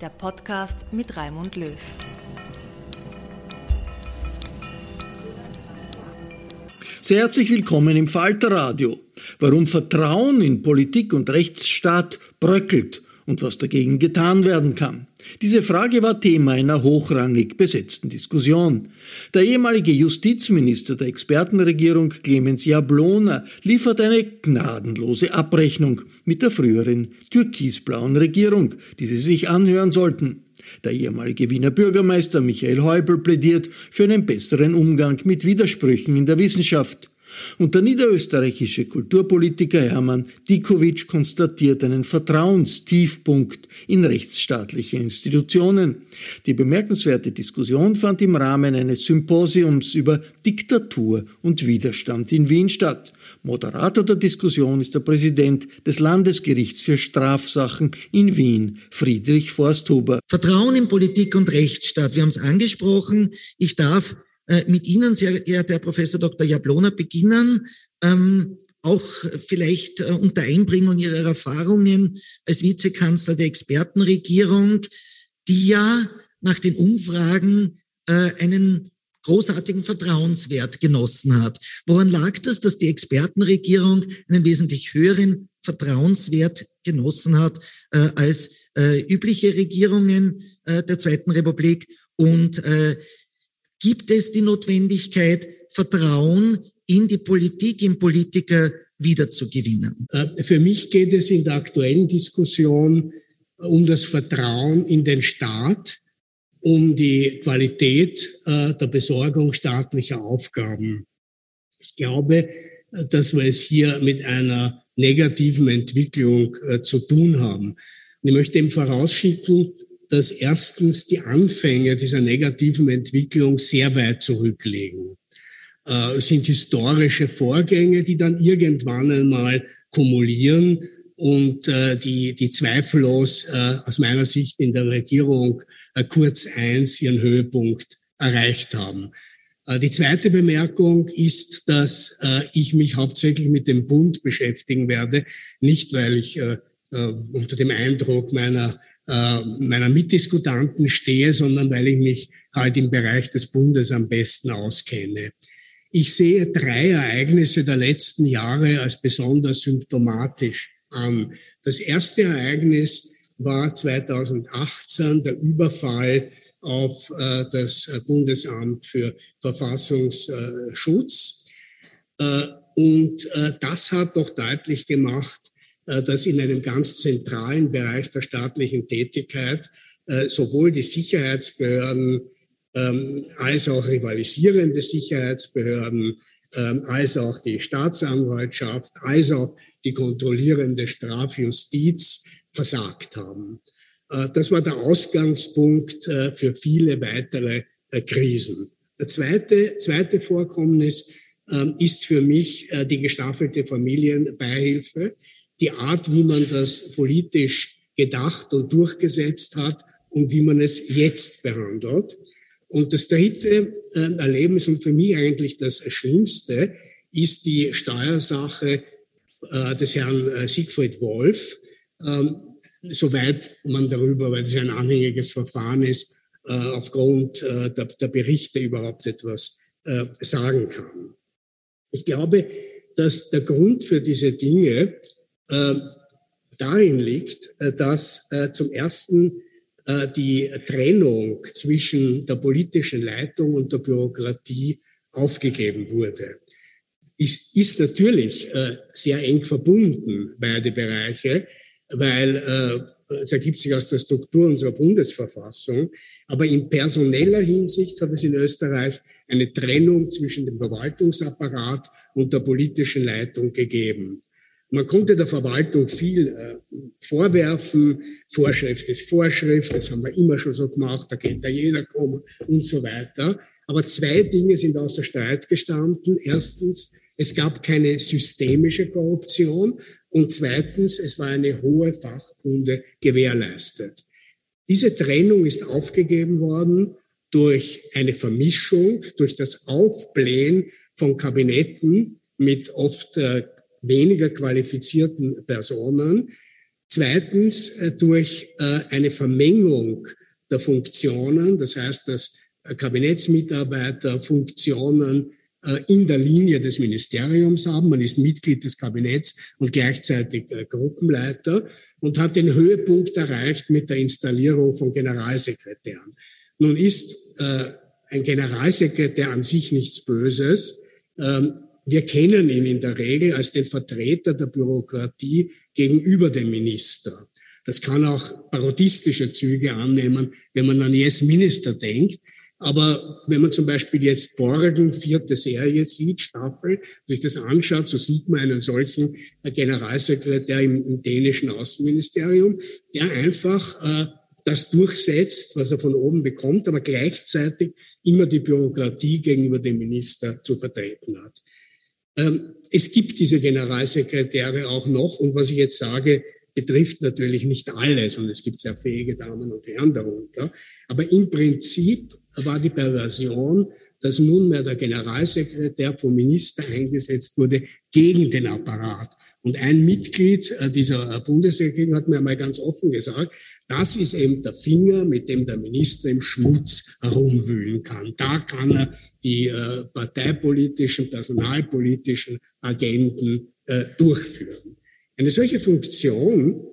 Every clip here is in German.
der Podcast mit Raimund Löw. Sehr herzlich willkommen im Falterradio. Warum Vertrauen in Politik und Rechtsstaat bröckelt und was dagegen getan werden kann. Diese Frage war Thema einer hochrangig besetzten Diskussion. Der ehemalige Justizminister der Expertenregierung Clemens Jablona liefert eine gnadenlose Abrechnung mit der früheren türkisblauen Regierung, die Sie sich anhören sollten. Der ehemalige Wiener Bürgermeister Michael Häupl plädiert für einen besseren Umgang mit Widersprüchen in der Wissenschaft. Und der niederösterreichische Kulturpolitiker Hermann Dikovic konstatiert einen Vertrauenstiefpunkt in rechtsstaatliche Institutionen. Die bemerkenswerte Diskussion fand im Rahmen eines Symposiums über Diktatur und Widerstand in Wien statt. Moderator der Diskussion ist der Präsident des Landesgerichts für Strafsachen in Wien, Friedrich Forsthuber. Vertrauen in Politik und Rechtsstaat, wir haben es angesprochen. Ich darf mit Ihnen, sehr geehrter Herr Professor Dr. Jablona, beginnen. Ähm, auch vielleicht äh, unter Einbringung Ihrer Erfahrungen als Vizekanzler der Expertenregierung, die ja nach den Umfragen äh, einen großartigen Vertrauenswert genossen hat. Woran lag das, dass die Expertenregierung einen wesentlich höheren Vertrauenswert genossen hat äh, als äh, übliche Regierungen äh, der Zweiten Republik? Und äh, gibt es die Notwendigkeit, Vertrauen in die Politik, in Politiker wiederzugewinnen? Äh, für mich geht es in der aktuellen Diskussion um das Vertrauen in den Staat, um die Qualität äh, der Besorgung staatlicher Aufgaben. Ich glaube, äh, dass wir es hier mit einer negativen Entwicklung zu tun haben. Ich möchte eben vorausschicken, dass erstens die Anfänge dieser negativen Entwicklung sehr weit zurückliegen. Äh, es sind historische Vorgänge, die dann irgendwann einmal kumulieren und äh, die, die zweifellos äh, aus meiner Sicht in der Regierung kurz eins ihren Höhepunkt erreicht haben. Die zweite Bemerkung ist, dass ich mich hauptsächlich mit dem Bund beschäftigen werde, nicht weil ich äh, äh, unter dem Eindruck meiner, äh, meiner Mitdiskutanten stehe, sondern weil ich mich halt im Bereich des Bundes am besten auskenne. Ich sehe drei Ereignisse der letzten Jahre als besonders symptomatisch an. Das erste Ereignis war 2018 der Überfall auf äh, das Bundesamt für Verfassungsschutz. Äh, und äh, das hat doch deutlich gemacht, äh, dass in einem ganz zentralen Bereich der staatlichen Tätigkeit äh, sowohl die Sicherheitsbehörden ähm, als auch rivalisierende Sicherheitsbehörden ähm, als auch die Staatsanwaltschaft, als auch die kontrollierende Strafjustiz versagt haben. Äh, das war der Ausgangspunkt äh, für viele weitere äh, Krisen. Der zweite, zweite Vorkommnis ähm, ist für mich die gestaffelte Familienbeihilfe. Die Art, wie man das politisch gedacht und durchgesetzt hat und wie man es jetzt behandelt. Und das dritte Erlebnis und für mich eigentlich das Schlimmste ist die Steuersache des Herrn Siegfried Wolf, ähm, soweit man darüber, weil es ein anhängiges Verfahren ist, äh, aufgrund äh, der, Berichte überhaupt etwas äh, sagen kann. Ich glaube, dass der Grund für diese Dinge äh, darin liegt, äh, dass äh, zum ersten die Trennung zwischen der politischen Leitung und der Bürokratie aufgegeben wurde. Ist, ist natürlich sehr eng verbunden, beide Bereiche weil es ergibt sich aus der Struktur unserer Bundesverfassung. Aber in personeller Hinsicht hat es in Österreich eine Trennung zwischen dem Verwaltungsapparat und der politischen Leitung gegeben. Man konnte der Verwaltung viel äh, vorwerfen. Vorschrift ist Vorschrift, das haben wir immer schon so gemacht, da kennt ja jeder kommen und so weiter. Aber zwei Dinge sind außer Streit gestanden. Erstens, es gab keine systemische Korruption und zweitens, es war eine hohe Fachkunde gewährleistet. Diese Trennung ist aufgegeben worden durch eine Vermischung, durch das Aufblähen von Kabinetten mit oft äh, weniger qualifizierten Personen. Zweitens äh, durch äh, eine Vermengung der Funktionen, das heißt, dass Kabinettsmitarbeiter Funktionen äh, in der Linie des Ministeriums haben. Man ist Mitglied des Kabinetts und gleichzeitig äh, Gruppenleiter und hat den Höhepunkt erreicht mit der Installierung von Generalsekretären. Nun ist äh, ein Generalsekretär an sich nichts Böses. Wir kennen ihn in der Regel als den Vertreter der Bürokratie gegenüber dem Minister. Das kann auch parodistische Züge annehmen, wenn man an Yes Minister denkt. Aber wenn man zum Beispiel jetzt Borgen, vierte Serie sieht, Staffel, sich das anschaut, so sieht man einen solchen Generalsekretär im, im dänischen Außenministerium, der einfach äh, das durchsetzt, was er von oben bekommt, aber gleichzeitig immer die Bürokratie gegenüber dem Minister zu vertreten hat. Ähm, es gibt diese Generalsekretäre auch noch und was ich jetzt sage, betrifft natürlich nicht alles und es gibt sehr fähige Damen und Herren darunter. Aber im Prinzip war die Perversion, dass nunmehr der Generalsekretär vom Minister eingesetzt wurde gegen den Apparat. Und ein Mitglied äh, dieser äh, Bundesregierung hat mir einmal ganz offen gesagt, das ist eben der Finger, mit dem der Minister im Schmutz herumwühlen kann. Da kann er die äh, parteipolitischen, personalpolitischen Agenten durchführen. Eine solche Funktion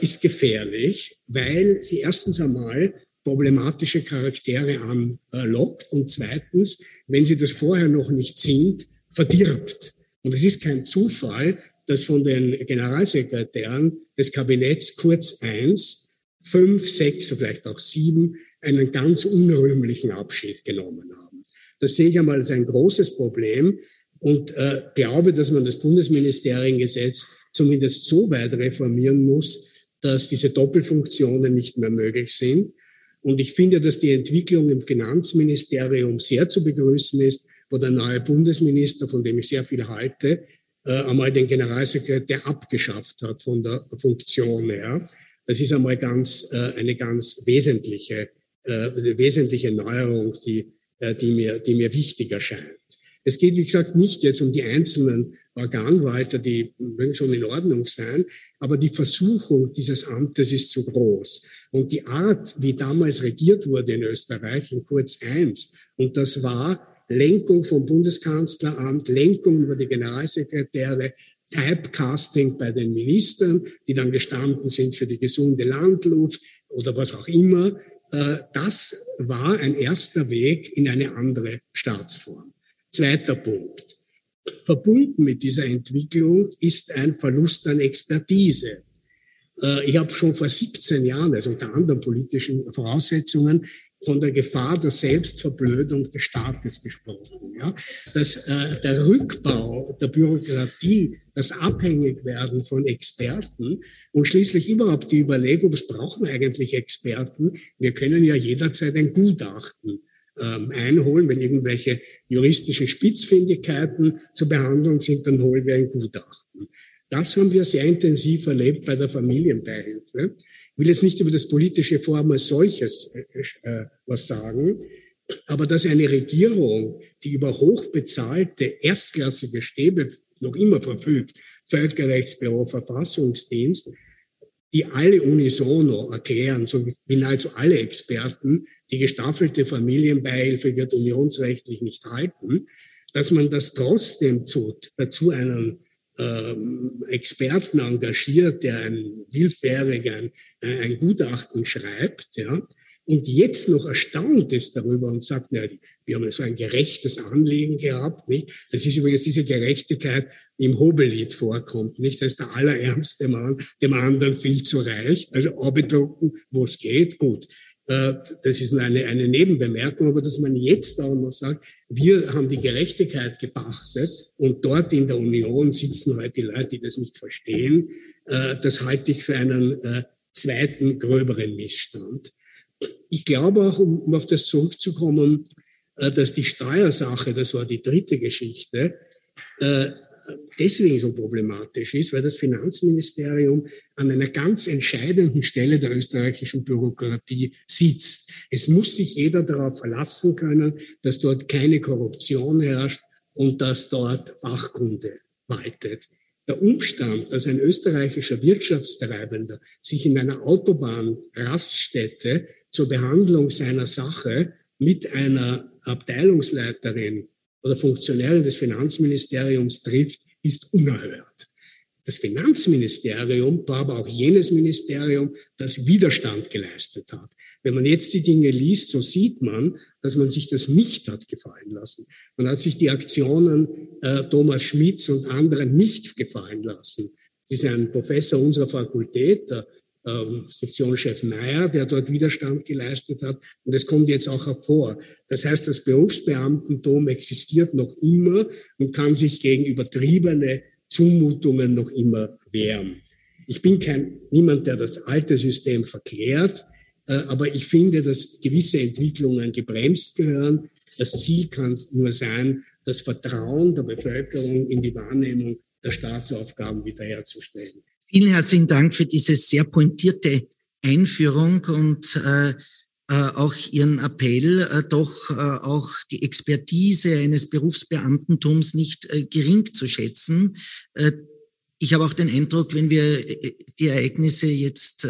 ist gefährlich, weil sie erstens einmal problematische Charaktere anlockt und zweitens, wenn sie das vorher noch nicht sind, verdirbt. Und es ist kein Zufall, dass von den Generalsekretären des Kabinetts kurz eins, fünf, sechs, vielleicht auch sieben einen ganz unrühmlichen Abschied genommen haben. Das sehe ich einmal als ein großes Problem und äh, glaube, dass man das Bundesministeriengesetz zumindest so weit reformieren muss, dass diese Doppelfunktionen nicht mehr möglich sind und ich finde, dass die Entwicklung im Finanzministerium sehr zu begrüßen ist, wo der neue Bundesminister, von dem ich sehr viel halte, einmal den Generalsekretär abgeschafft hat von der Funktion her. Das ist einmal ganz, äh, eine ganz wesentliche, äh, wesentliche Neuerung, die, äh, die, mir, die mir wichtig erscheint. Es geht, wie gesagt, nicht jetzt um die einzelnen Organwalter, die mögen schon in Ordnung sein, aber die Versuchung dieses Amtes ist zu groß. Und die Art, wie damals regiert wurde in Österreich, in Kurz eins, und das war Lenkung vom Bundeskanzleramt, Lenkung über die Generalsekretäre, Typecasting bei den Ministern, die dann gestanden sind für die gesunde Landluft oder was auch immer. Äh, das war ein erster Weg in eine andere Staatsform. Zweiter Punkt. Verbunden mit dieser Entwicklung ist ein Verlust an Expertise. Äh, ich habe schon vor 17 Jahren, also unter anderen politischen Voraussetzungen, von der Gefahr der Selbstverblödung des Staates gesprochen. Ja? Dass äh, der Rückbau der Bürokratie, das Abhängigwerden von Experten und schließlich überhaupt die Überlegung, was brauchen eigentlich Experten? Wir können ja jederzeit ein Gutachten ähm, einholen. Wenn irgendwelche juristischen Spitzfindigkeiten zu behandeln sind, dann holen wir ein Gutachten. Das haben wir sehr intensiv erlebt bei der Familienbeihilfe. Will jetzt nicht über das politische Forum als solches äh, äh, was sagen, aber dass eine Regierung, die über hochbezahlte, erstklassige Stäbe noch immer verfügt, Völkerrechtsbüro, Verfassungsdienst, die alle unisono erklären, so wie nahezu alle Experten, die gestaffelte Familienbeihilfe wird unionsrechtlich nicht halten, dass man das trotzdem zu, dazu einen ähm, Experten engagiert, der ein willfährig ein, ein Gutachten schreibt, ja, und jetzt noch erstaunt ist darüber und sagt, na, wir haben so ein gerechtes Anliegen gehabt, nicht? Das ist übrigens diese Gerechtigkeit, die im Hobelied vorkommt, nicht? Das ist der allerärmste Mann, dem anderen viel zu reich, also abgedrucken, wo es geht, gut. Äh, das ist nur eine, eine Nebenbemerkung, aber dass man jetzt auch noch sagt, wir haben die Gerechtigkeit gepachtet und dort in der Union sitzen halt die Leute, die das nicht verstehen, äh, das halte ich für einen äh, zweiten, gröberen Missstand. Ich glaube auch, um, auf das zurückzukommen, dass die Steuersache, das war die dritte Geschichte, deswegen so problematisch ist, weil das Finanzministerium an einer ganz entscheidenden Stelle der österreichischen Bürokratie sitzt. Es muss sich jeder darauf verlassen können, dass dort keine Korruption herrscht und dass dort Fachkunde waltet. Der Umstand, dass ein österreichischer Wirtschaftstreibender sich in einer Autobahnraststätte zur Behandlung seiner Sache mit einer Abteilungsleiterin oder Funktionärin des Finanzministeriums trifft, ist unerhört. Das Finanzministerium war aber auch jenes Ministerium, das Widerstand geleistet hat. Wenn man jetzt die Dinge liest, so sieht man, dass man sich das nicht hat gefallen lassen. Man hat sich die Aktionen äh, Thomas Schmitz und anderen nicht gefallen lassen. Das ist ein Professor unserer Fakultät, der Sektionschef Meyer, der dort Widerstand geleistet hat. Und das kommt jetzt auch hervor. Das heißt, das Berufsbeamtentum existiert noch immer und kann sich gegen übertriebene Zumutungen noch immer wehren. Ich bin kein, niemand, der das alte System verklärt, äh, aber ich finde, dass gewisse Entwicklungen gebremst gehören. Das Ziel kann nur sein, das Vertrauen der Bevölkerung in die Wahrnehmung der Staatsaufgaben wiederherzustellen. Vielen herzlichen Dank für diese sehr pointierte Einführung und äh, äh, auch Ihren Appell, äh, doch äh, auch die Expertise eines Berufsbeamtentums nicht äh, gering zu schätzen. Äh, ich habe auch den Eindruck, wenn wir die Ereignisse jetzt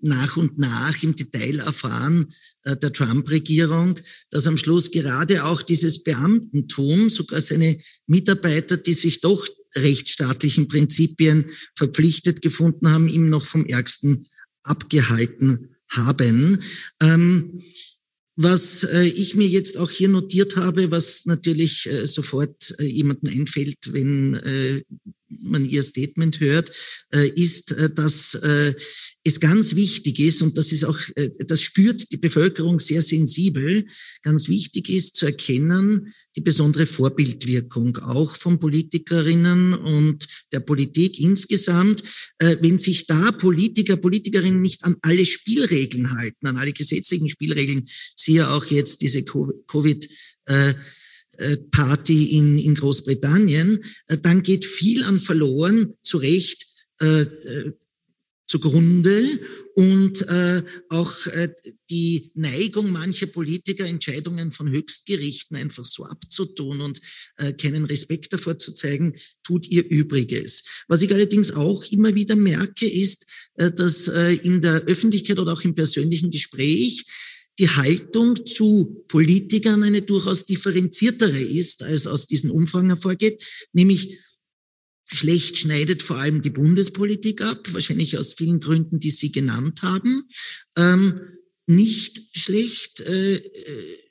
nach und nach im Detail erfahren der Trump-Regierung, dass am Schluss gerade auch dieses Beamtentum, sogar seine Mitarbeiter, die sich doch rechtsstaatlichen Prinzipien verpflichtet gefunden haben, ihm noch vom Ärgsten abgehalten haben. Ähm, was äh, ich mir jetzt auch hier notiert habe, was natürlich äh, sofort äh, jemanden einfällt, wenn äh, man ihr Statement hört, äh, ist, äh, dass äh, es ganz wichtig ist, und das ist auch, äh, das spürt die Bevölkerung sehr sensibel, ganz wichtig ist zu erkennen, die besondere Vorbildwirkung auch von Politikerinnen und der Politik insgesamt. Äh, wenn sich da Politiker, Politikerinnen nicht an alle Spielregeln halten, an alle gesetzlichen Spielregeln, siehe auch jetzt diese Covid- äh, Party in, in Großbritannien, dann geht viel an verloren, zu Recht zugrunde und äh, auch äh, die Neigung mancher Politiker, Entscheidungen von Höchstgerichten einfach so abzutun und äh, keinen Respekt davor zu zeigen, tut ihr Übriges. Was ich allerdings auch immer wieder merke, ist, äh, dass äh, in der Öffentlichkeit oder auch im persönlichen Gespräch die Haltung zu Politikern eine durchaus differenziertere ist, als aus diesen Umfragen hervorgeht, nämlich Schlecht schneidet vor allem die Bundespolitik ab, wahrscheinlich aus vielen Gründen, die Sie genannt haben. Ähm, nicht schlecht äh, äh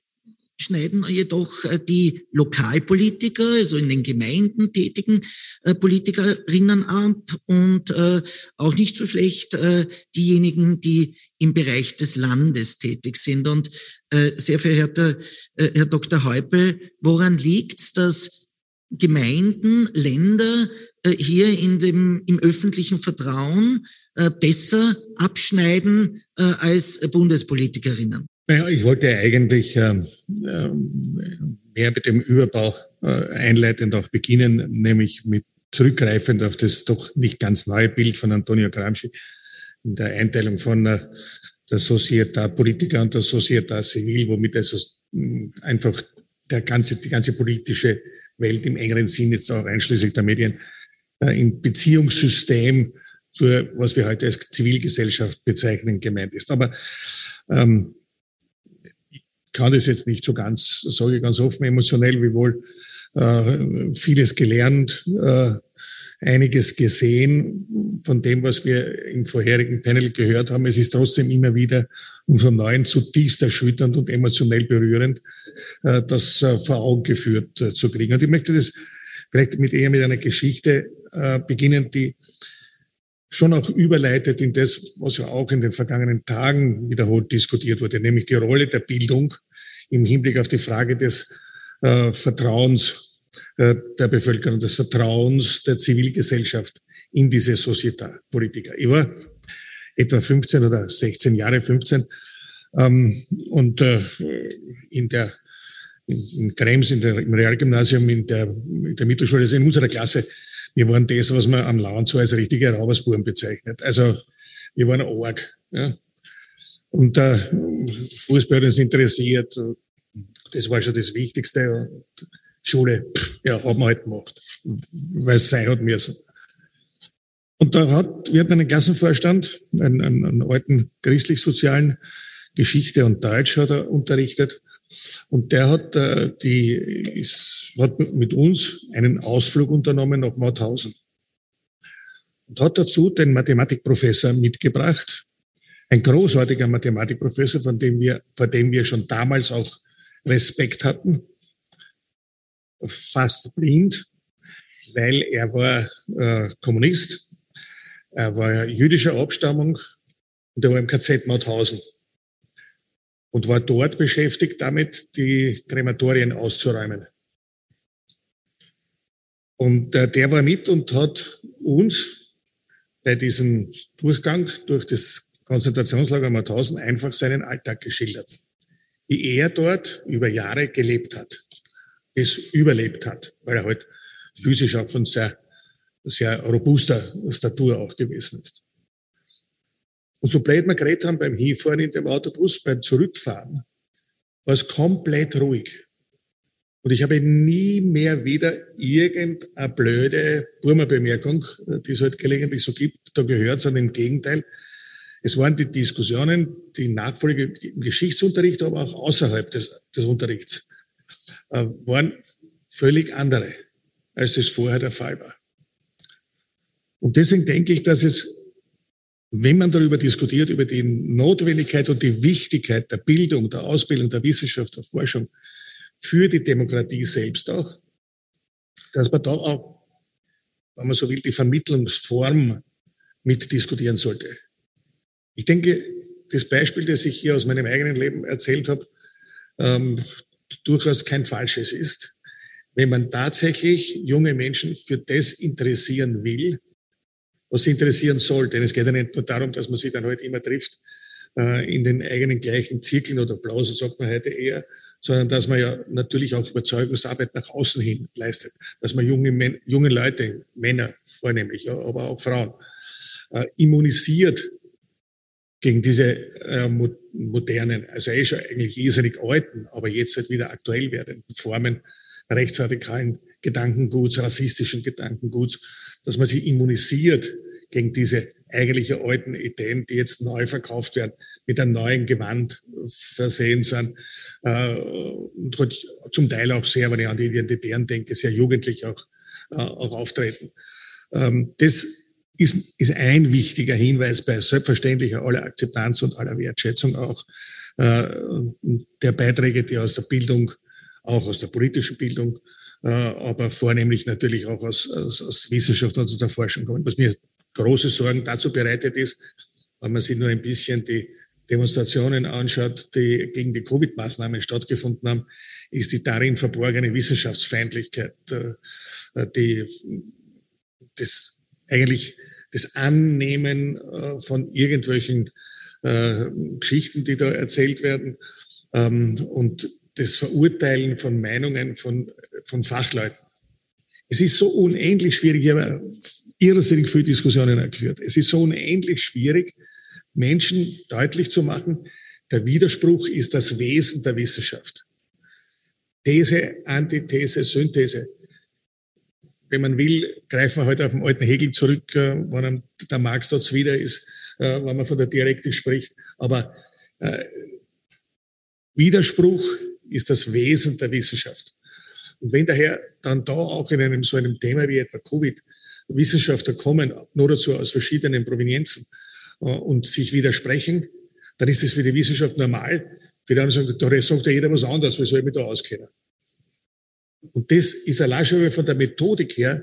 schneiden jedoch die Lokalpolitiker, also in den Gemeinden tätigen Politikerinnen ab und auch nicht so schlecht diejenigen, die im Bereich des Landes tätig sind. Und sehr verehrter Herr Dr. Häupl, woran liegt es, dass Gemeinden, Länder hier in dem, im öffentlichen Vertrauen besser abschneiden als Bundespolitikerinnen? Naja, ich wollte eigentlich ähm, ähm, mehr mit dem Überbau äh, einleitend auch beginnen, nämlich mit zurückgreifend auf das doch nicht ganz neue Bild von Antonio Gramsci in der Einteilung von äh, der Società Politica und der Società Civil, womit also einfach der ganze, die ganze politische Welt im engeren Sinn, jetzt auch einschließlich der Medien, äh, im Beziehungssystem zur, was wir heute als Zivilgesellschaft bezeichnen, gemeint ist. Aber ähm, kann das jetzt nicht so ganz, sage ich ganz offen, emotionell, wie wohl äh, vieles gelernt, äh, einiges gesehen von dem, was wir im vorherigen Panel gehört haben. Es ist trotzdem immer wieder umso neuen zutiefst erschütternd und emotionell berührend, äh, das äh, vor Augen geführt äh, zu kriegen. Und ich möchte das vielleicht mit eher mit einer Geschichte äh, beginnen, die schon auch überleitet in das, was ja auch in den vergangenen Tagen wiederholt diskutiert wurde, nämlich die Rolle der Bildung im Hinblick auf die Frage des äh, Vertrauens äh, der Bevölkerung, des Vertrauens der Zivilgesellschaft in diese Società Politica. Ich war etwa 15 oder 16 Jahre, 15, ähm, und äh, in der in, Krems, in der, im Realgymnasium, in der, in der Mittelschule, also in unserer Klasse, wir waren das, was man am Land so als richtige Raubersbuben bezeichnet. Also wir waren arg. Ja. Und äh, Fußball hat uns interessiert. Das war schon das Wichtigste. Und Schule, pff, ja, haben wir halt gemacht, weil es sein hat müssen. Und da hat, wir hatten einen Klassenvorstand, einen, einen, einen alten christlich-sozialen Geschichte und Deutsch hat er unterrichtet. Und der hat, äh, die, ist, hat mit uns einen Ausflug unternommen nach Mauthausen. Und hat dazu den Mathematikprofessor mitgebracht. Ein großartiger Mathematikprofessor, von dem wir, vor dem wir schon damals auch Respekt hatten. Fast blind, weil er war äh, Kommunist, er war jüdischer Abstammung und er war im KZ Mauthausen und war dort beschäftigt damit, die Krematorien auszuräumen. Und äh, der war mit und hat uns bei diesem Durchgang durch das Konzentrationslager Mauthausen einfach seinen Alltag geschildert. Wie er dort über Jahre gelebt hat, es überlebt hat, weil er halt physisch auch von sehr, sehr robuster Statur auch gewesen ist. Und so blöd wir geredet haben beim Hinfahren in dem Autobus, beim Zurückfahren, war es komplett ruhig. Und ich habe nie mehr wieder irgendeine blöde Burma-Bemerkung, die es halt gelegentlich so gibt, da gehört, sondern im Gegenteil. Es waren die Diskussionen, die Nachfolge im Geschichtsunterricht, aber auch außerhalb des, des Unterrichts, äh, waren völlig andere, als es vorher der Fall war. Und deswegen denke ich, dass es wenn man darüber diskutiert, über die Notwendigkeit und die Wichtigkeit der Bildung, der Ausbildung, der Wissenschaft, der Forschung für die Demokratie selbst auch, dass man da auch, wenn man so will, die Vermittlungsform mitdiskutieren sollte. Ich denke, das Beispiel, das ich hier aus meinem eigenen Leben erzählt habe, ähm, durchaus kein falsches ist. Wenn man tatsächlich junge Menschen für das interessieren will, was sie interessieren soll. Denn es geht ja nicht nur darum, dass man sich dann halt immer trifft äh, in den eigenen gleichen Zirkeln oder Blausen, sagt man heute eher, sondern dass man ja natürlich auch Überzeugungsarbeit nach außen hin leistet. Dass man junge, junge Leute, Männer vornehmlich, ja, aber auch Frauen, äh, immunisiert gegen diese äh, modernen, also eh schon eigentlich irrsinnig alten, aber jetzt halt wieder aktuell werdenden Formen rechtsradikalen Gedankenguts, rassistischen Gedankenguts, dass man sie immunisiert gegen diese eigentlich alten Ideen, die jetzt neu verkauft werden, mit einem neuen Gewand versehen sind äh, und zum Teil auch sehr, wenn ich an die Identitären denke, sehr jugendlich auch, äh, auch auftreten. Ähm, das ist, ist ein wichtiger Hinweis bei selbstverständlicher aller Akzeptanz und aller Wertschätzung auch der Beiträge, die aus der Bildung, auch aus der politischen Bildung, aber vornehmlich natürlich auch aus, aus, aus Wissenschaft und aus der Forschung kommen. Was mir große Sorgen dazu bereitet ist, wenn man sich nur ein bisschen die Demonstrationen anschaut, die gegen die Covid-Maßnahmen stattgefunden haben, ist die darin verborgene Wissenschaftsfeindlichkeit, äh, die, das eigentlich das Annehmen äh, von irgendwelchen äh, Geschichten, die da erzählt werden ähm, und das Verurteilen von Meinungen von, von Fachleuten. Es ist so unendlich schwierig, ich habe irrsinnig viele Diskussionen geführt. Es ist so unendlich schwierig, Menschen deutlich zu machen, der Widerspruch ist das Wesen der Wissenschaft. These, Antithese, Synthese. Wenn man will, greifen wir heute auf den alten Hegel zurück, äh, der Marx dort wieder ist, äh, wenn man von der Dialektik spricht. Aber äh, Widerspruch ist das Wesen der Wissenschaft. Und wenn daher dann da auch in einem so einem Thema wie etwa Covid Wissenschaftler kommen, nur dazu aus verschiedenen Provenienzen, äh, und sich widersprechen, dann ist es für die Wissenschaft normal. Für die anderen sagen, da sagt ja jeder was anderes, wie soll ich mich da auskennen? Und das ist allein schon von der Methodik her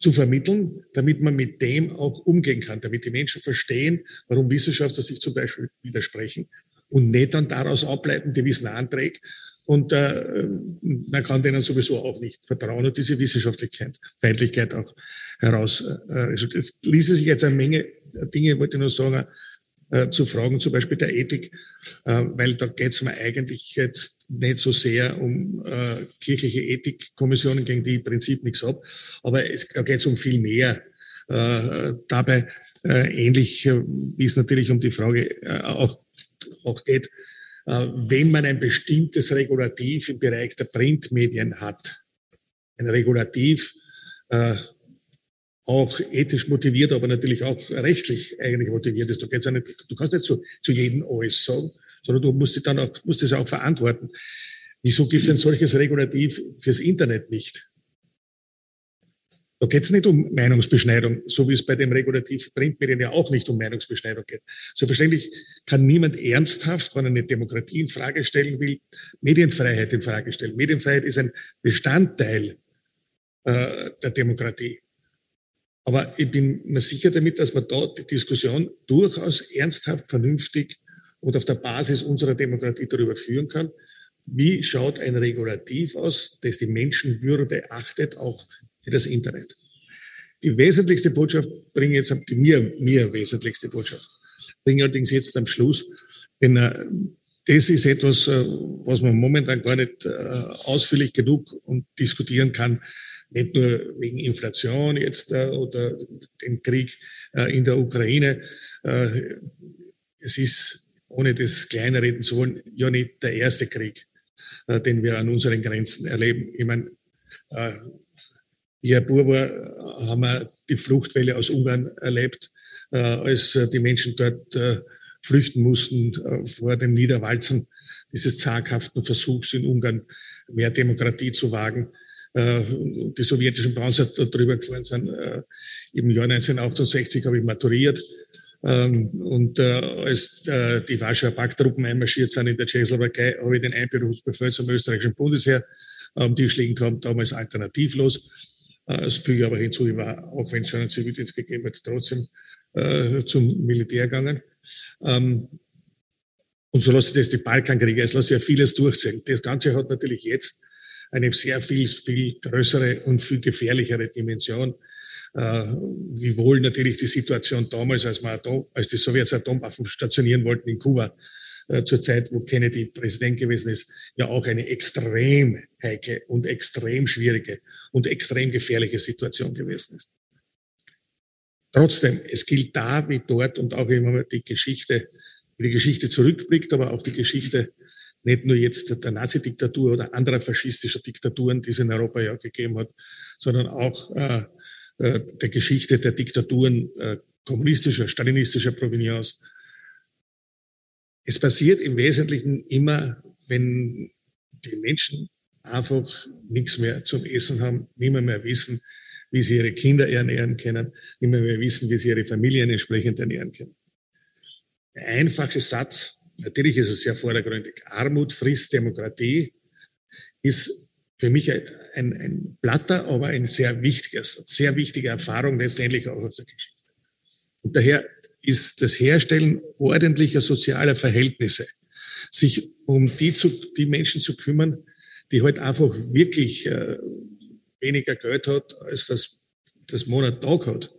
zu vermitteln, damit man mit dem auch umgehen kann, damit die Menschen verstehen, warum Wissenschaftler sich zum Beispiel widersprechen und nicht dann daraus ableiten, die wissen Anträge und äh, man kann denen sowieso auch nicht vertrauen und diese Wissenschaftlichkeit, Feindlichkeit auch heraus. Äh, es ließe sich jetzt eine Menge Dinge, wollte ich nur sagen, äh, zu Fragen zum Beispiel der Ethik, äh, weil da geht es mir eigentlich jetzt nicht so sehr um äh, kirchliche Ethikkommissionen, gegen die ich im Prinzip nichts habe, aber es, da geht es um viel mehr. Äh, dabei äh, ähnlich, äh, wie es natürlich um die Frage äh, auch, auch geht, wenn man ein bestimmtes Regulativ im Bereich der Printmedien hat, ein Regulativ, äh, auch ethisch motiviert, aber natürlich auch rechtlich eigentlich motiviert ist. Du, kannst, nicht, du kannst nicht zu, zu jedem alles sagen, sondern du musst, dann auch, musst es auch verantworten. Wieso gibt es ein solches Regulativ fürs Internet nicht? Da geht es nicht um Meinungsbeschneidung, so wie es bei dem Regulativ Printmedien ja auch nicht um Meinungsbeschneidung geht. Selbstverständlich kann niemand ernsthaft, wenn er eine Demokratie in Frage stellen will, Medienfreiheit in Frage stellen. Medienfreiheit ist ein Bestandteil äh, der Demokratie. Aber ich bin mir sicher damit, dass man dort die Diskussion durchaus ernsthaft, vernünftig und auf der Basis unserer Demokratie darüber führen kann, wie schaut ein Regulativ aus, das die Menschenwürde achtet, auch für das Internet. Die wesentlichste Botschaft bringe jetzt, die mir, mir wesentlichste Botschaft, bringe allerdings jetzt am Schluss, denn äh, das ist etwas, äh, was man momentan gar nicht äh, ausführlich genug und diskutieren kann, nicht nur wegen Inflation jetzt äh, oder dem Krieg äh, in der Ukraine. Äh, es ist, ohne das kleiner reden zu wollen, ja nicht der erste Krieg, den wir an unseren Grenzen erleben. Ich meine, hier Bur war, haben wir die Fluchtwelle aus Ungarn erlebt, äh, als äh, die Menschen dort äh, flüchten mussten äh, vor dem Niederwalzen dieses zaghaften Versuchs in Ungarn mehr Demokratie zu wagen äh, die sowjetischen Panzer darüber gefahren sind. Äh, Im Jahr 1968 habe ich maturiert. Ähm, und als die Warschauer Pakttruppen einmarschiert sind in der Tschechoslowakei, habe ich den Einberufsbefehl zum österreichischen Bundesheer am Tisch liegen damals alternativlos. Es füge aber hinzu, ich war, auch wenn es schon einen Zivildienst gegeben hat, trotzdem zum Militär gegangen. Ähm, und so lasse ich das die Balkankriege, es lasse ich ja vieles durchzählen. Das Ganze hat natürlich jetzt eine sehr viel, viel größere und viel gefährlichere Dimension. Äh, wiewohl natürlich die Situation damals, als, man Atom, als die Sowjets Atomwaffen stationieren wollten in Kuba, äh, zur Zeit, wo Kennedy Präsident gewesen ist, ja auch eine extrem heikle und extrem schwierige und extrem gefährliche Situation gewesen ist. Trotzdem, es gilt da wie dort und auch immer die Geschichte, die Geschichte zurückblickt, aber auch die Geschichte nicht nur jetzt der Nazi-Diktatur oder anderer faschistischer Diktaturen, die es in Europa ja gegeben hat, sondern auch äh, äh, der Geschichte der Diktaturen äh, kommunistischer, stalinistischer Provenienz. Es passiert im Wesentlichen immer, wenn die Menschen einfach nichts mehr zum Essen haben, nicht mehr, wissen, wie sie ihre Kinder ernähren können, nicht mehr, wissen, wie sie ihre Familien entsprechend ernähren können. Der einfache Satz, natürlich ist es sehr vordergründig. Armut frisst Demokratie ist für mich ein, ein, platter, aber ein sehr wichtiges, sehr wichtige Erfahrung letztendlich auch aus der Geschichte. Und daher ist das Herstellen ordentlicher sozialer Verhältnisse, sich um die, zu, die Menschen zu kümmern, die halt einfach wirklich äh, weniger Geld hat, als das das Monat Tag hat.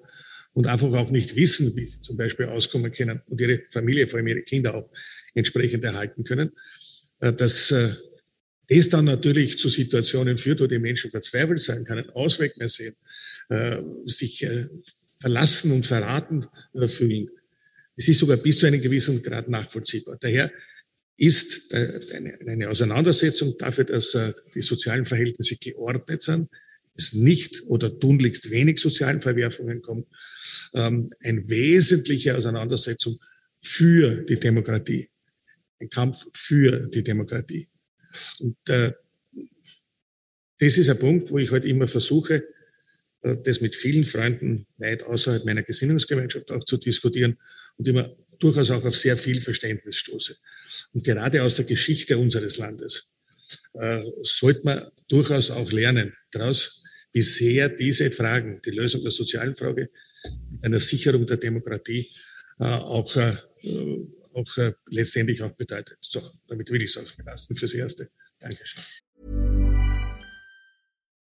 Und einfach auch nicht wissen, wie sie zum Beispiel auskommen können und ihre Familie, vor allem ihre Kinder auch entsprechend erhalten können, äh, dass äh, das dann natürlich zu Situationen führt, wo die Menschen verzweifelt sein, keinen Ausweg mehr sehen, äh, sich verlassen und verraten fühlen. Es ist sogar bis zu einem gewissen Grad nachvollziehbar. Daher ist eine Auseinandersetzung dafür, dass die sozialen Verhältnisse geordnet sind, es nicht oder tunlichst wenig sozialen Verwerfungen kommt, ähm, eine wesentliche Auseinandersetzung für die Demokratie, ein Kampf für die Demokratie. Und äh, das ist ein Punkt, wo ich heute halt immer versuche, äh, das mit vielen Freunden weit außerhalb meiner Gesinnungsgemeinschaft auch zu diskutieren und immer durchaus auch auf sehr viel Verständnis stoße. Und gerade aus der Geschichte unseres Landes äh, sollte man durchaus auch lernen daraus, wie sehr diese Fragen, die Lösung der sozialen Frage, einer Sicherung der Demokratie äh, auch, äh, auch äh, letztendlich auch bedeutet. So, damit will ich es auch belassen fürs Erste. Dankeschön.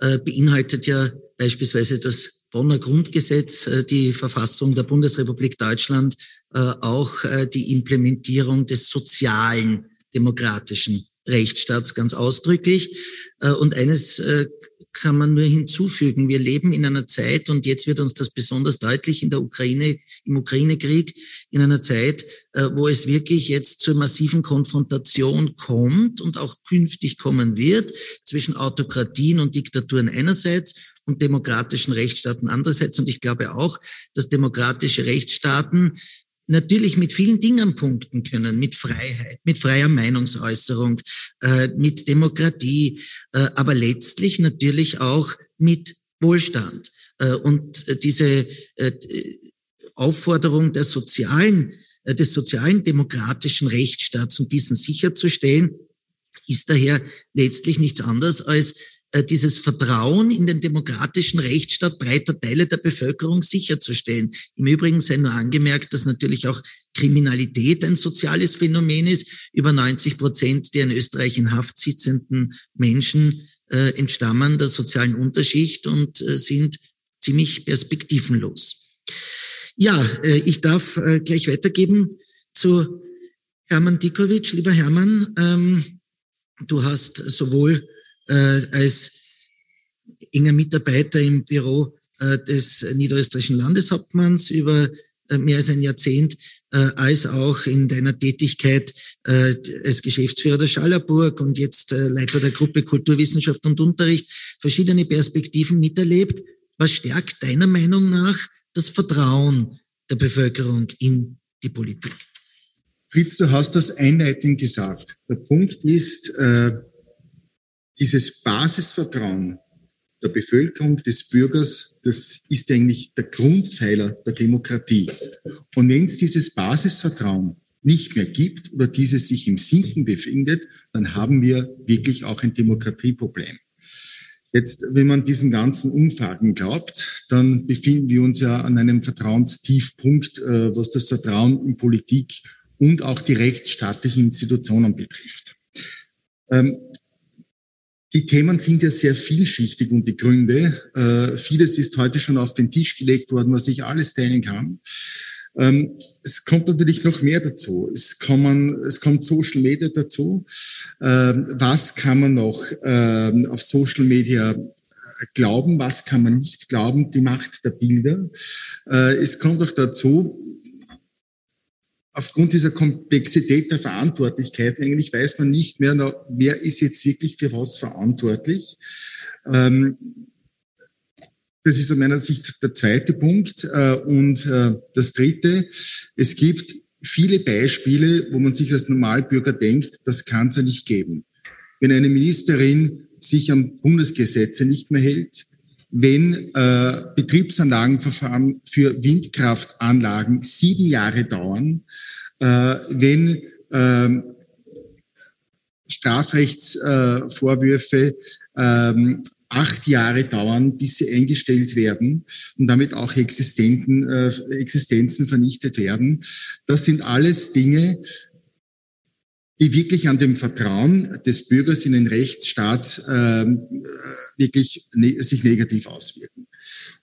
Äh, beinhaltet ja beispielsweise das Bonner Grundgesetz, äh, die Verfassung der Bundesrepublik Deutschland, äh, auch die Implementierung des sozialen demokratischen Rechtsstaats ganz ausdrücklich. Und eines kann man nur hinzufügen. Wir leben in einer Zeit, und jetzt wird uns das besonders deutlich in der Ukraine, im Ukraine-Krieg, in einer Zeit, äh, wo es wirklich jetzt zur massiven Konfrontation kommt und auch künftig kommen wird zwischen Autokratien und Diktaturen einerseits und demokratischen Rechtsstaaten andererseits. Und ich glaube auch, dass demokratische Rechtsstaaten natürlich mit vielen Dingen punkten können, mit Freiheit, mit freier Meinungsäußerung, äh, mit Demokratie, äh, aber letztlich natürlich auch mit Wohlstand. Äh, und diese äh, Aufforderung der sozialen, äh, des sozialen demokratischen Rechtsstaats und diesen sicherzustellen, ist daher letztlich nichts anderes als äh, dieses Vertrauen in den demokratischen Rechtsstaat breiter Teile der Bevölkerung sicherzustellen. Im Übrigen sei nur angemerkt, dass natürlich auch Kriminalität ein soziales Phänomen ist. Über 90 Prozent der in Österreich in Haft sitzenden Menschen äh, entstammen der sozialen Unterschicht und äh, sind ziemlich perspektivenlos. Ja, äh, ich darf äh, gleich weitergeben zu Hermann Dikovic. Lieber Hermann, ähm, du hast sowohl äh, als enger Mitarbeiter im Büro äh, des niederösterreichischen Landeshauptmanns über äh, mehr als ein Jahrzehnt, äh, als auch in deiner Tätigkeit äh, als Geschäftsführer der Schallerburg und jetzt äh, Leiter der Gruppe Kulturwissenschaft und Unterricht verschiedene Perspektiven miterlebt. Was stärkt deiner Meinung nach das Vertrauen der Bevölkerung in die Politik? Fritz, du hast das einleitend gesagt. Der Punkt ist, dieses Basisvertrauen der Bevölkerung, des Bürgers, das ist eigentlich der Grundpfeiler der Demokratie. Und wenn es dieses Basisvertrauen nicht mehr gibt oder dieses sich im Sinken befindet, dann haben wir wirklich auch ein Demokratieproblem. Jetzt, wenn man diesen ganzen Umfragen glaubt, dann befinden wir uns ja an einem Vertrauenstiefpunkt, äh, was das Vertrauen in Politik und auch die rechtsstaatlichen Institutionen betrifft. Die Themen sind ja sehr vielschichtig und die Gründe. Äh, vieles ist heute schon auf den Tisch gelegt worden, was ich alles teilen kann. Ähm, es kommt natürlich noch mehr dazu. Es, kommen, es kommt Social Media dazu. Ähm, was kann man noch ähm, auf Social Media glauben, was kann man nicht glauben, die Macht der Bilder. Äh, es kommt auch dazu, aufgrund dieser Komplexität der Verantwortlichkeit eigentlich weiß man nicht mehr, wer ist jetzt wirklich für was verantwortlich. Ähm, das ist aus meiner Sicht der zweite Punkt. Äh, und äh, das dritte, es gibt viele Beispiele, wo man sich als Normalbürger denkt, das kann es ja nicht geben. Wenn eine Ministerin sich an Bundesgesetze nicht mehr hält, wenn äh, Betriebsanlagenverfahren für Windkraftanlagen sieben Jahre dauern, äh, wenn äh, Strafrechtsvorwürfe äh, acht Jahre dauern, bis sie eingestellt werden und damit auch Existenten, äh, Existenzen vernichtet werden. Das sind alles Dinge, die wirklich an dem Vertrauen des Bürgers in den Rechtsstaat äh, wirklich ne sich negativ auswirken.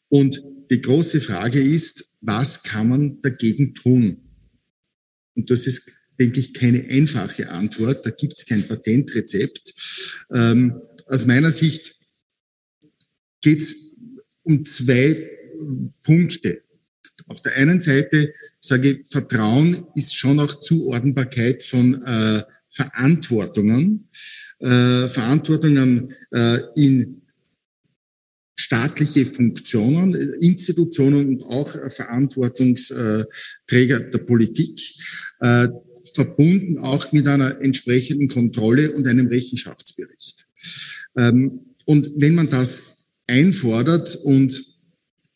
Und die große Frage ist, was kann man dagegen tun? Und das ist, denke ich, keine einfache Antwort. Da gibt es kein Patentrezept. Ähm, aus meiner Sicht geht es um zwei Punkte. Auf der einen Seite sage Vertrauen ist schon auch Zuordnbarkeit von äh, Verantwortungen, äh, Verantwortungen äh, in staatliche Funktionen, Institutionen und auch Verantwortungsträger der Politik, äh, verbunden auch mit einer entsprechenden Kontrolle und einem Rechenschaftsbericht. Ähm, und wenn man das einfordert. Und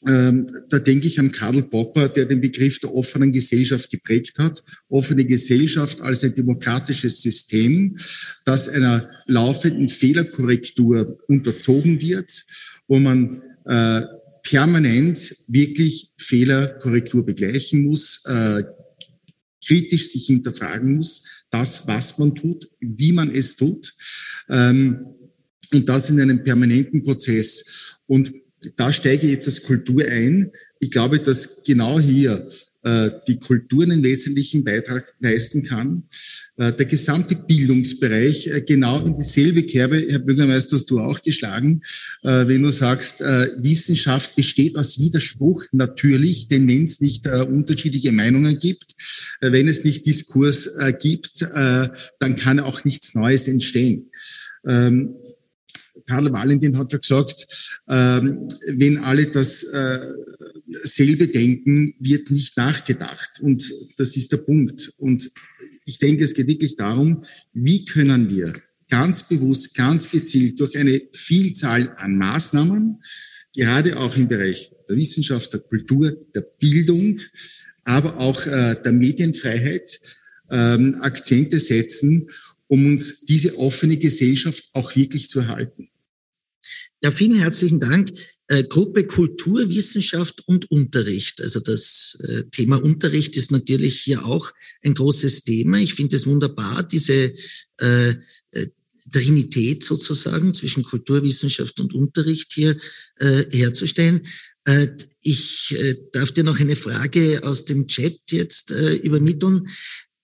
da denke ich an Karl Popper, der den Begriff der offenen Gesellschaft geprägt hat. Offene Gesellschaft als ein demokratisches System, das einer laufenden Fehlerkorrektur unterzogen wird, wo man äh, permanent wirklich Fehlerkorrektur begleichen muss, äh, kritisch sich hinterfragen muss, das, was man tut, wie man es tut. Ähm, und das in einem permanenten Prozess. Und da steige ich jetzt als Kultur ein. Ich glaube, dass genau hier äh, die Kultur einen wesentlichen Beitrag leisten kann. Äh, der gesamte Bildungsbereich äh, genau in dieselbe Kerbe, Herr Bürgermeister, hast du auch geschlagen, äh, wenn du sagst, äh, Wissenschaft besteht aus Widerspruch, natürlich, denn wenn es nicht unterschiedliche Meinungen gibt, wenn es nicht Diskurs gibt, dann kann auch nichts Neues entstehen. Ähm, Karl Valentin hat ja gesagt, ähm, wenn alle das äh, selbe denken, wird nicht nachgedacht. Und das ist der Punkt. Und ich denke, es geht wirklich darum, wie können wir ganz bewusst, ganz gezielt durch eine Vielzahl an Maßnahmen, gerade auch im Bereich der Wissenschaft, der Kultur, der Bildung, aber auch äh, der Medienfreiheit ähm, Akzente setzen, um uns diese offene Gesellschaft auch wirklich zu erhalten. Ja, vielen herzlichen Dank. Äh, Gruppe Kultur, Wissenschaft und Unterricht. Also das äh, Thema Unterricht ist natürlich hier auch ein großes Thema. Ich finde es wunderbar, diese äh, Trinität sozusagen zwischen Kulturwissenschaft und Unterricht hier herzustellen. Ich darf dir noch eine Frage aus dem Chat jetzt übermitteln.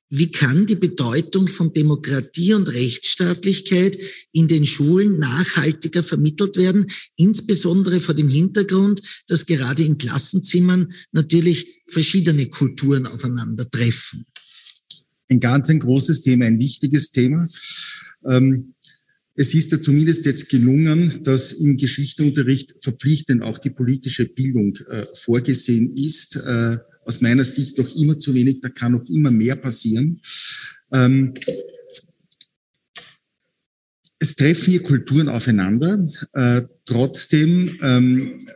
Wie kann die Bedeutung von Demokratie und Rechtsstaatlichkeit in den Schulen nachhaltiger vermittelt werden, insbesondere vor dem Hintergrund, dass gerade in Klassenzimmern natürlich verschiedene Kulturen aufeinandertreffen? Ein ganz ein großes Thema, ein wichtiges Thema. Ähm, es ist ja zumindest jetzt gelungen, dass im Geschichtenunterricht verpflichtend auch die politische Bildung äh, vorgesehen ist äh, aus meiner Sicht noch immer zu wenig, da kann noch immer mehr passieren. Ähm, es treffen hier Kulturen aufeinander. Äh, trotzdem, ähm,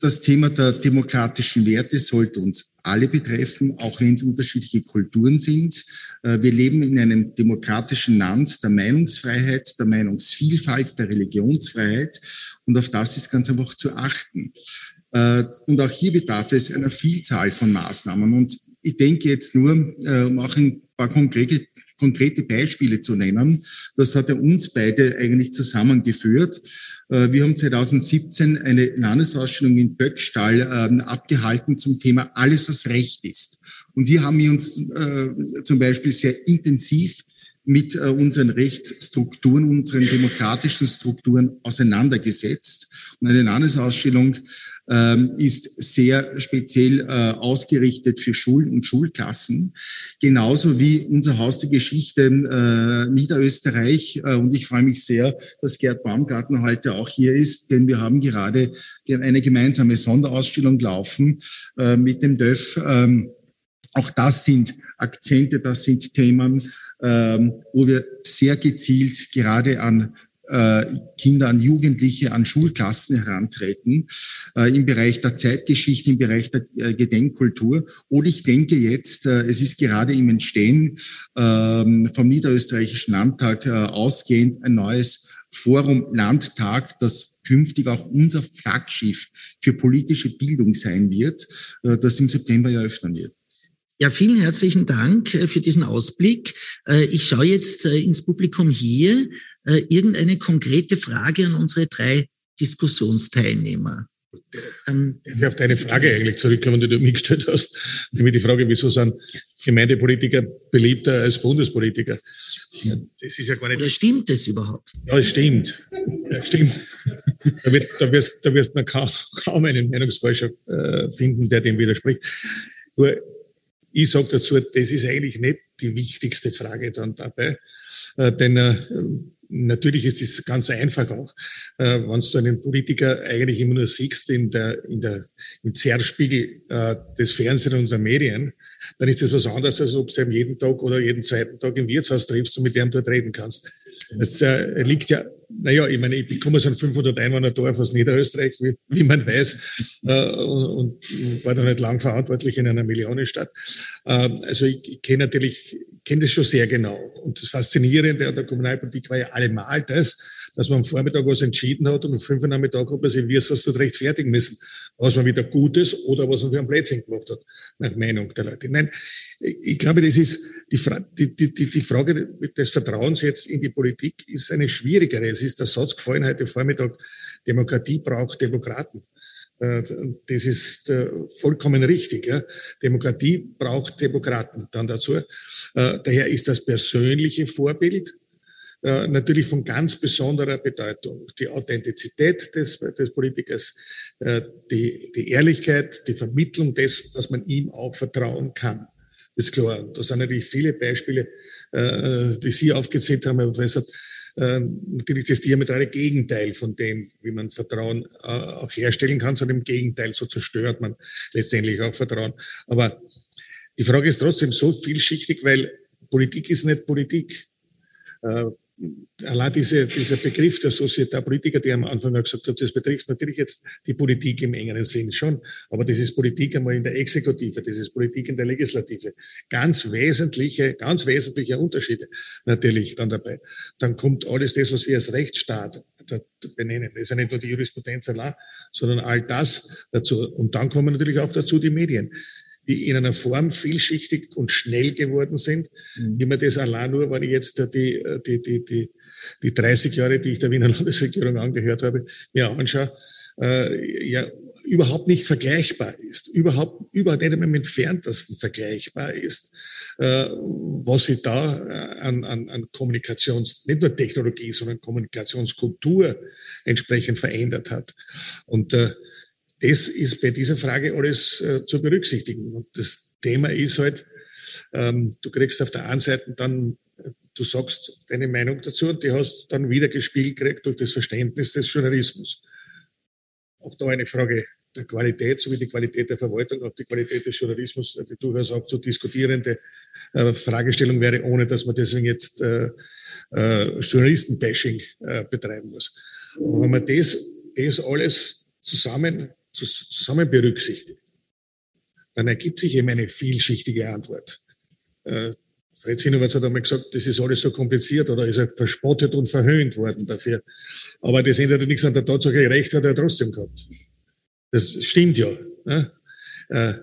das Thema der demokratischen Werte sollte uns alle betreffen, auch wenn es unterschiedliche Kulturen sind. Äh, wir leben in einem demokratischen Land der Meinungsfreiheit, der Meinungsvielfalt, der Religionsfreiheit. Und auf das ist ganz einfach zu achten. Äh, und auch hier bedarf es einer Vielzahl von Maßnahmen. Und ich denke jetzt nur, äh, um auch ein paar konkrete, konkrete Beispiele zu nennen, das hat ja uns beide eigentlich zusammengeführt. Äh, wir haben 2017 eine Landesausstellung in Böckstall ähm, abgehalten zum Thema Alles, was Recht ist. Und hier haben wir uns zum Beispiel sehr intensiv mit unseren Rechtsstrukturen, unseren demokratischen Strukturen auseinandergesetzt. Und eine Landesausstellung ähm, ist sehr speziell äh, ausgerichtet für Schulen und Schulklassen, genauso wie unser Haus der Geschichte äh, Niederösterreich. Äh, und ich freue mich sehr, dass Gerd Baumgartner heute auch hier ist, denn wir haben gerade eine gemeinsame Sonderausstellung laufen mit dem DÖF. Ähm, auch das sind Akzente, das sind Themen, ähm, wo wir sehr gezielt gerade an Kinder, an Jugendliche, an Schulklassen herantreten, äh, im Bereich der Zeitgeschichte, im Bereich der äh, Gedenkkultur. Und ich denke jetzt, äh, es ist gerade im Entstehen ähm, vom Niederösterreichischen Landtag äh, ausgehend ein neues Forum Landtag, das künftig auch unser Flaggschiff für politische Bildung sein wird, äh, das im September eröffnen wird. Ja, vielen herzlichen Dank äh, für diesen Ausblick. Äh, ich schaue jetzt äh, ins Publikum hier. Irgendeine konkrete Frage an unsere drei Diskussionsteilnehmer. Ähm, ich auf deine Frage eigentlich zurückkommen, die du mir gestellt hast, nämlich die Frage, wieso sind Gemeindepolitiker beliebter als Bundespolitiker? das ist ja gar nicht. Oder stimmt das überhaupt? Ja, es stimmt. Ja, stimmt. Da, wird, da, wirst, da wirst man kaum, kaum einen Meinungsforscher äh, finden, der dem widerspricht. Nur ich sage dazu, das ist eigentlich nicht die wichtigste Frage dann dabei, äh, denn äh, natürlich ist es ganz einfach auch, äh, wenn du einen Politiker eigentlich immer nur siehst in der, in der, im Zerrspiegel äh, des Fernsehens und der Medien, dann ist das was anderes, als ob du ihn jeden Tag oder jeden zweiten Tag im Wirtshaus triffst und mit dem dort reden kannst. Es äh, liegt ja, naja, ich meine, ich komme aus einem 500 Einwohner Dorf aus Niederösterreich, wie, wie man weiß, äh, und, und, war da nicht lang verantwortlich in einer Millionenstadt. Äh, also ich, ich kenne natürlich, kenne das schon sehr genau. Und das Faszinierende an der Kommunalpolitik war ja allemal das, dass man am Vormittag was entschieden hat und am fünf Uhr Nachmittag hat man sich wie es rechtfertigen müssen, was man wieder Gutes oder was man für ein Blödsinn gemacht hat, nach Meinung der Leute. Nein, ich glaube, das ist die, die, die, die Frage des Vertrauens jetzt in die Politik ist eine schwierigere. Es ist der Satz gefallen heute Vormittag, Demokratie braucht Demokraten. Äh, das ist äh, vollkommen richtig. Demokratie braucht Demokraten dann dazu. Äh, daher ist das persönliche Vorbild äh, natürlich von ganz besonderer Bedeutung. Die Authentizität des, des Politikers, äh, die, die Ehrlichkeit, die Vermittlung dessen, dass man ihm auch vertrauen kann. Das ist klar. Und da sind natürlich viele Beispiele, äh, die Sie aufgezählt haben, Herr Professor. Natürlich das diametrale Gegenteil von dem, wie man Vertrauen auch herstellen kann, sondern im Gegenteil, so zerstört man letztendlich auch Vertrauen. Aber die Frage ist trotzdem so vielschichtig, weil Politik ist nicht Politik. Allein diese, dieser Begriff der Società Politica, die am Anfang auch gesagt habe, das betrifft natürlich jetzt die Politik im engeren Sinn schon, aber das ist Politik einmal in der Exekutive, das ist Politik in der Legislative. Ganz wesentliche, ganz wesentliche Unterschiede natürlich dann dabei. Dann kommt alles das, was wir als Rechtsstaat benennen. Das ist ja nicht nur die Jurisprudenz allein, sondern all das dazu. Und dann kommen natürlich auch dazu die Medien die in einer Form vielschichtig und schnell geworden sind, mhm. wie man das allein nur, wenn ich jetzt die, die, die, die, die 30 Jahre, die ich der Wiener Landesregierung angehört habe, mir anschaue, äh, ja, überhaupt nicht vergleichbar ist, überhaupt, überhaupt nicht im entferntesten vergleichbar ist, äh, was sich da äh, an, an, an Kommunikations, nicht nur Technologie, sondern Kommunikationskultur entsprechend verändert hat. Und äh, das ist bei dieser Frage alles äh, zu berücksichtigen. Und das Thema ist halt, ähm, du kriegst auf der einen Seite dann, du sagst deine Meinung dazu und die hast dann wieder gespielt gekriegt durch das Verständnis des Journalismus. Auch da eine Frage der Qualität sowie die Qualität der Verwaltung, auch die Qualität des Journalismus, die durchaus auch zu diskutierende äh, Fragestellung wäre, ohne dass man deswegen jetzt äh, äh, Journalistenbashing äh, betreiben muss. Und wenn man das, das alles zusammen zusammen berücksichtigt, dann ergibt sich eben eine vielschichtige Antwort. Äh, Fred Sinowatz hat einmal gesagt, das ist alles so kompliziert oder ist er verspottet und verhöhnt worden dafür. Aber das ändert nichts an der Tatsache, Recht hat er trotzdem gehabt. Das stimmt ja. Ne? Äh,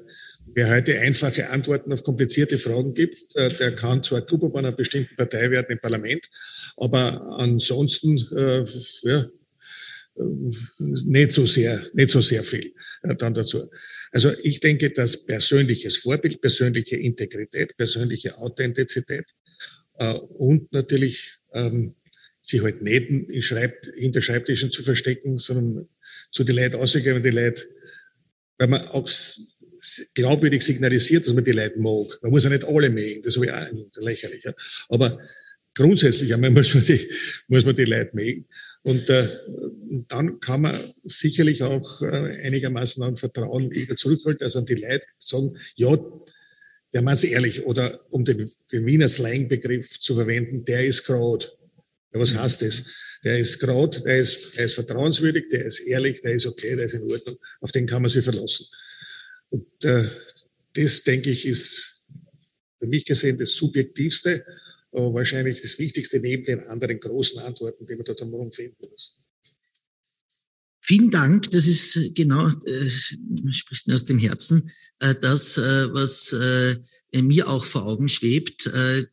wer heute einfache Antworten auf komplizierte Fragen gibt, äh, der kann zwar bei einer bestimmten Partei werden im Parlament, aber ansonsten ja, nicht so sehr, nicht so sehr viel äh, dann dazu. Also ich denke, dass persönliches Vorbild, persönliche Integrität, persönliche Authentizität Äh, und natürlich ähm, sich halt nicht in Schreib hinter Schreibtischen zu verstecken, sondern zu den Leuten auszugehen, die Leute, weil man auch glaubwürdig signalisiert, dass man die Leute mag. Man muss ja nicht alle mögen, das habe ich auch lächerlich. Ja. Aber grundsätzlich einmal muss man die, muss man die Leute mögen. Und äh, dann kann man sicherlich auch äh, einigermaßen an Vertrauen wieder zurückholen, also an die Leute sagen, ja, der meint's ehrlich, oder um den, den Wiener Slang-Begriff zu verwenden, der ist gerade. Ja, was heißt das? Der ist gerade, der ist, der ist vertrauenswürdig, der ist ehrlich, der ist okay, der ist in Ordnung, auf den kann man sich verlassen. Und äh, das, denke ich, ist für mich gesehen das Subjektivste, wahrscheinlich das Wichtigste neben den anderen großen Antworten, die man da drumherum finden muss. Vielen Dank, das ist äh, genau, äh, sprichst mir aus dem Herzen, äh, das, äh, was äh, mir auch vor Augen schwebt. Äh,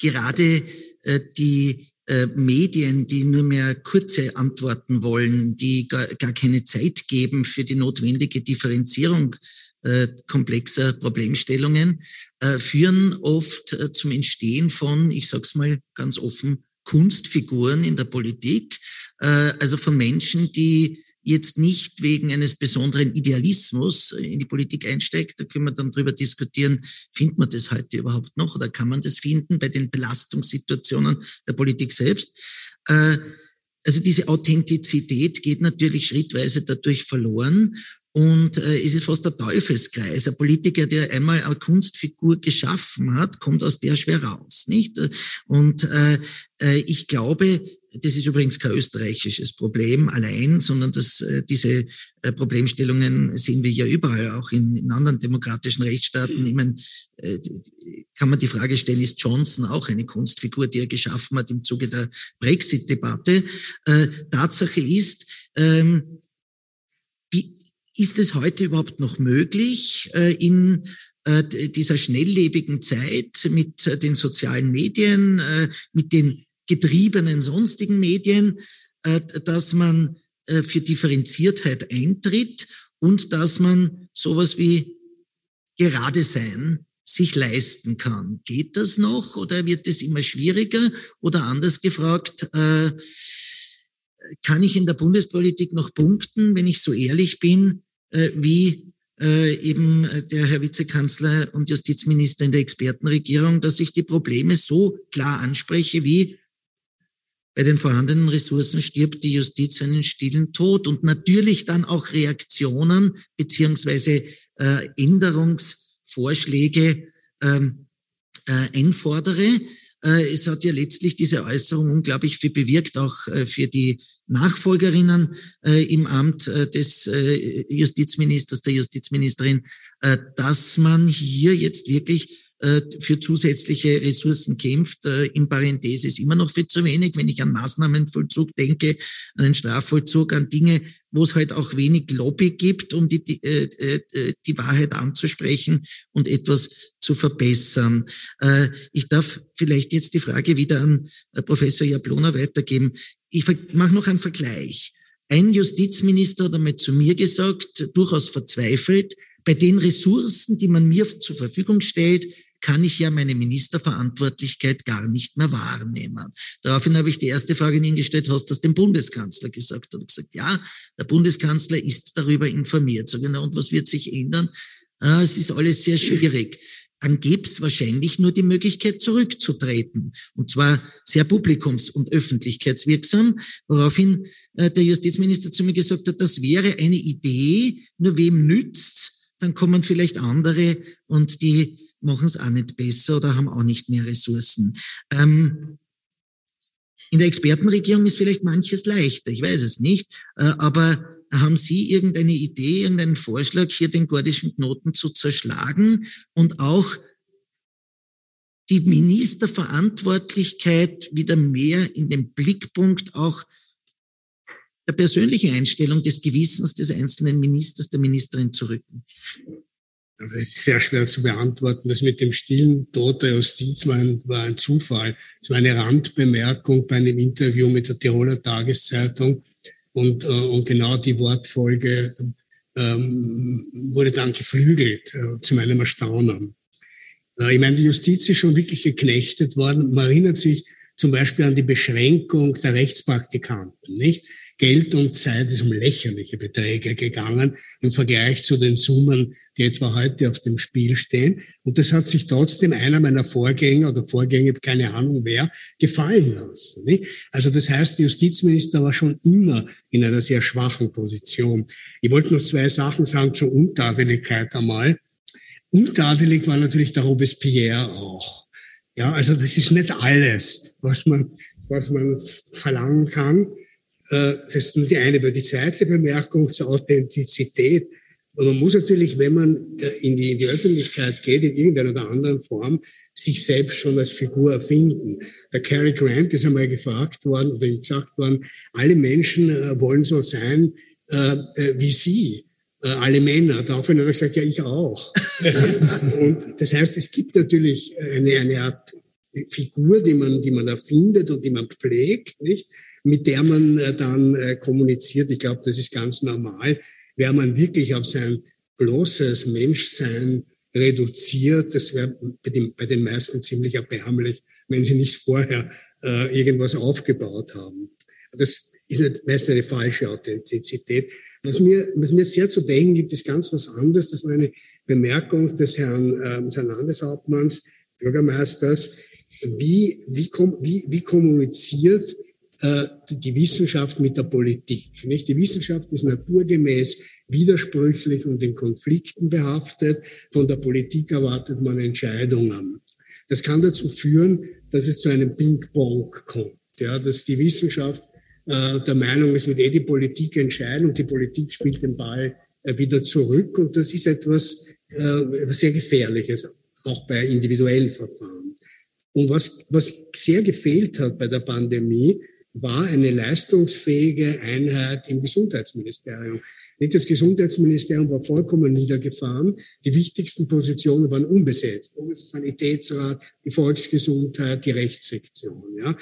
gerade äh, die äh, Medien, die nur mehr kurze Antworten wollen, die gar, gar keine Zeit geben für die notwendige Differenzierung äh, komplexer Problemstellungen, äh, führen oft äh, zum Entstehen von, ich sag's mal ganz offen, Kunstfiguren in der Politik, äh, also von Menschen, die jetzt nicht wegen eines besonderen Idealismus in die Politik einsteigt. Da können wir dann drüber diskutieren, findet man das heute überhaupt noch oder kann man das finden bei den Belastungssituationen der Politik selbst? Äh, also diese Authentizität geht natürlich schrittweise dadurch verloren und äh, es ist fast der Teufelskreis. Ein Politiker, der einmal eine Kunstfigur geschaffen hat, kommt aus der schwer raus, nicht? Und äh, äh, ich glaube, das ist übrigens kein österreichisches Problem allein, sondern dass äh, diese äh, Problemstellungen sehen wir ja überall, auch in, in anderen demokratischen Rechtsstaaten. Ich meine, äh, kann man die Frage stellen, ist Johnson auch eine Kunstfigur, die er geschaffen hat im Zuge der Brexit-Debatte? Äh, Tatsache ist, ähm, ist es heute überhaupt noch möglich, äh, in äh, dieser schnelllebigen Zeit mit äh, den sozialen Medien, mit den getriebenen sonstigen Medien, dass man für Differenziertheit eintritt und dass man sowas wie gerade sein sich leisten kann. Geht das noch oder wird es immer schwieriger? Oder anders gefragt, äh, kann ich in der Bundespolitik noch punkten, wenn ich so ehrlich bin, äh, wie äh, eben der Herr Vizekanzler und Justizminister in der Expertenregierung, dass ich die Probleme so klar anspreche wie bei den vorhandenen Ressourcen stirbt die Justiz einen stillen Tod und natürlich dann auch Reaktionen beziehungsweise äh, Änderungsvorschläge ähm, äh, einfordere. Äh, es hat ja letztlich diese Äußerung unglaublich viel bewirkt, auch äh, für die Nachfolgerinnen äh, im Amt äh, des äh, Justizministers, der Justizministerin, äh, dass man hier jetzt wirklich für zusätzliche Ressourcen kämpft. Äh, in Parenthese ist immer noch viel zu wenig, wenn ich an Maßnahmenvollzug denke, an den Strafvollzug, an Dinge, wo es halt auch wenig Lobby gibt, um die, die, äh, die Wahrheit anzusprechen und etwas zu verbessern. Ich darf vielleicht jetzt die Frage wieder an Professor Jablona weitergeben. Ich mache noch einen Vergleich. Ein Justizminister hat einmal zu mir gesagt, durchaus verzweifelt, bei den Ressourcen, die man mir zur Verfügung stellt, kann ich ja meine Ministerverantwortlichkeit gar nicht mehr wahrnehmen. Daraufhin habe ich die erste Frage an ihn gestellt, hast du das dem Bundeskanzler gesagt? Er hat gesagt, ja, der Bundeskanzler ist darüber informiert. Ich, na, und was wird sich ändern? Ah, es ist alles sehr schwierig. Dann gäbe es wahrscheinlich nur die Möglichkeit, zurückzutreten. Und zwar sehr publikums- und öffentlichkeitswirksam, woraufhin äh, der Justizminister zu mir gesagt hat, das wäre eine Idee, nur wem nützt's? Dann kommen vielleicht andere und die machen es auch nicht besser oder haben auch nicht mehr Ressourcen. Ähm, in der Expertenregierung ist vielleicht manches leichter, ich weiß es nicht, äh, aber haben Sie irgendeine Idee, irgendeinen Vorschlag, hier den gordischen Knoten zu zerschlagen und auch die Ministerverantwortlichkeit wieder mehr in den Blickpunkt auch der persönlichen Einstellung des Gewissens des einzelnen Ministers, der Ministerin zu rücken? Das ist sehr schwer zu beantworten. Das mit dem stillen Tod der Justiz war ein, war ein Zufall. Es war eine Randbemerkung bei einem Interview mit der Tiroler Tageszeitung. Und, äh, und genau die Wortfolge ähm, wurde dann geflügelt, äh, zu meinem Erstaunen. Äh, ich meine, die Justiz ist schon wirklich geknechtet worden. Man erinnert sich zum Beispiel an die Beschränkung der Rechtspraktikanten, nicht? Geld und Zeit ist um lächerliche Beträge gegangen im Vergleich zu den Summen, die etwa heute auf dem Spiel stehen. Und das hat sich trotzdem einer meiner Vorgänger oder Vorgänger, keine Ahnung wer, gefallen lassen. Nicht? Also das heißt, der Justizminister war schon immer in einer sehr schwachen Position. Ich wollte noch zwei Sachen sagen zur Untadeligkeit einmal. Untadelig war natürlich der Robespierre auch. Ja, also das ist nicht alles, was man, was man verlangen kann. Äh, das ist nur die eine. Aber die zweite Bemerkung zur Authentizität. Und man muss natürlich, wenn man äh, in die, in die Öffentlichkeit geht, in irgendeiner oder anderen Form, sich selbst schon als Figur erfinden. Der Cary Grant ist einmal gefragt worden oder gesagt worden, alle Menschen äh, wollen so sein äh, wie sie, alle Männer. Daraufhin hat er gesagt, ja, ich auch. und das heißt, es gibt natürlich eine, eine Art Figur, die man, die man erfindet und die man pflegt, nicht? mit der man äh, dann äh, kommuniziert. Ich glaube, das ist ganz normal. Wäre man wirklich auf sein bloßes Menschsein reduziert, das wäre bei, den, bei den meisten ziemlich erbärmlich, wenn sie nicht vorher äh, irgendwas aufgebaut haben. Das ist nicht, meist eine falsche Authentizität. Was mir, was mir sehr zu denken gibt, ist ganz was anderes. Das war eine Bemerkung des Herrn, äh, Landeshauptmanns, Bürgermeisters, wie, wie, wie, wie kommuniziert äh, die Wissenschaft mit der Politik. Nicht? Die Wissenschaft ist naturgemäß widersprüchlich und in Konflikten behaftet. Von der Politik erwartet man Entscheidungen. Das kann dazu führen, dass es zu einem Ping-Pong kommt. Ja, dass die Wissenschaft äh, der Meinung ist, wird eh die Politik entscheiden und die Politik spielt den Ball äh, wieder zurück. Und das ist etwas, äh, sehr Gefährliches, auch bei individuellen Verfahren. Und was, was sehr gefehlt hat bei der Pandemie, war eine leistungsfähige Einheit im Gesundheitsministerium. Das Gesundheitsministerium war vollkommen niedergefahren. Die wichtigsten Positionen waren unbesetzt. Sanitätsrat, die Volksgesundheit, die Rechtssektion. Ja.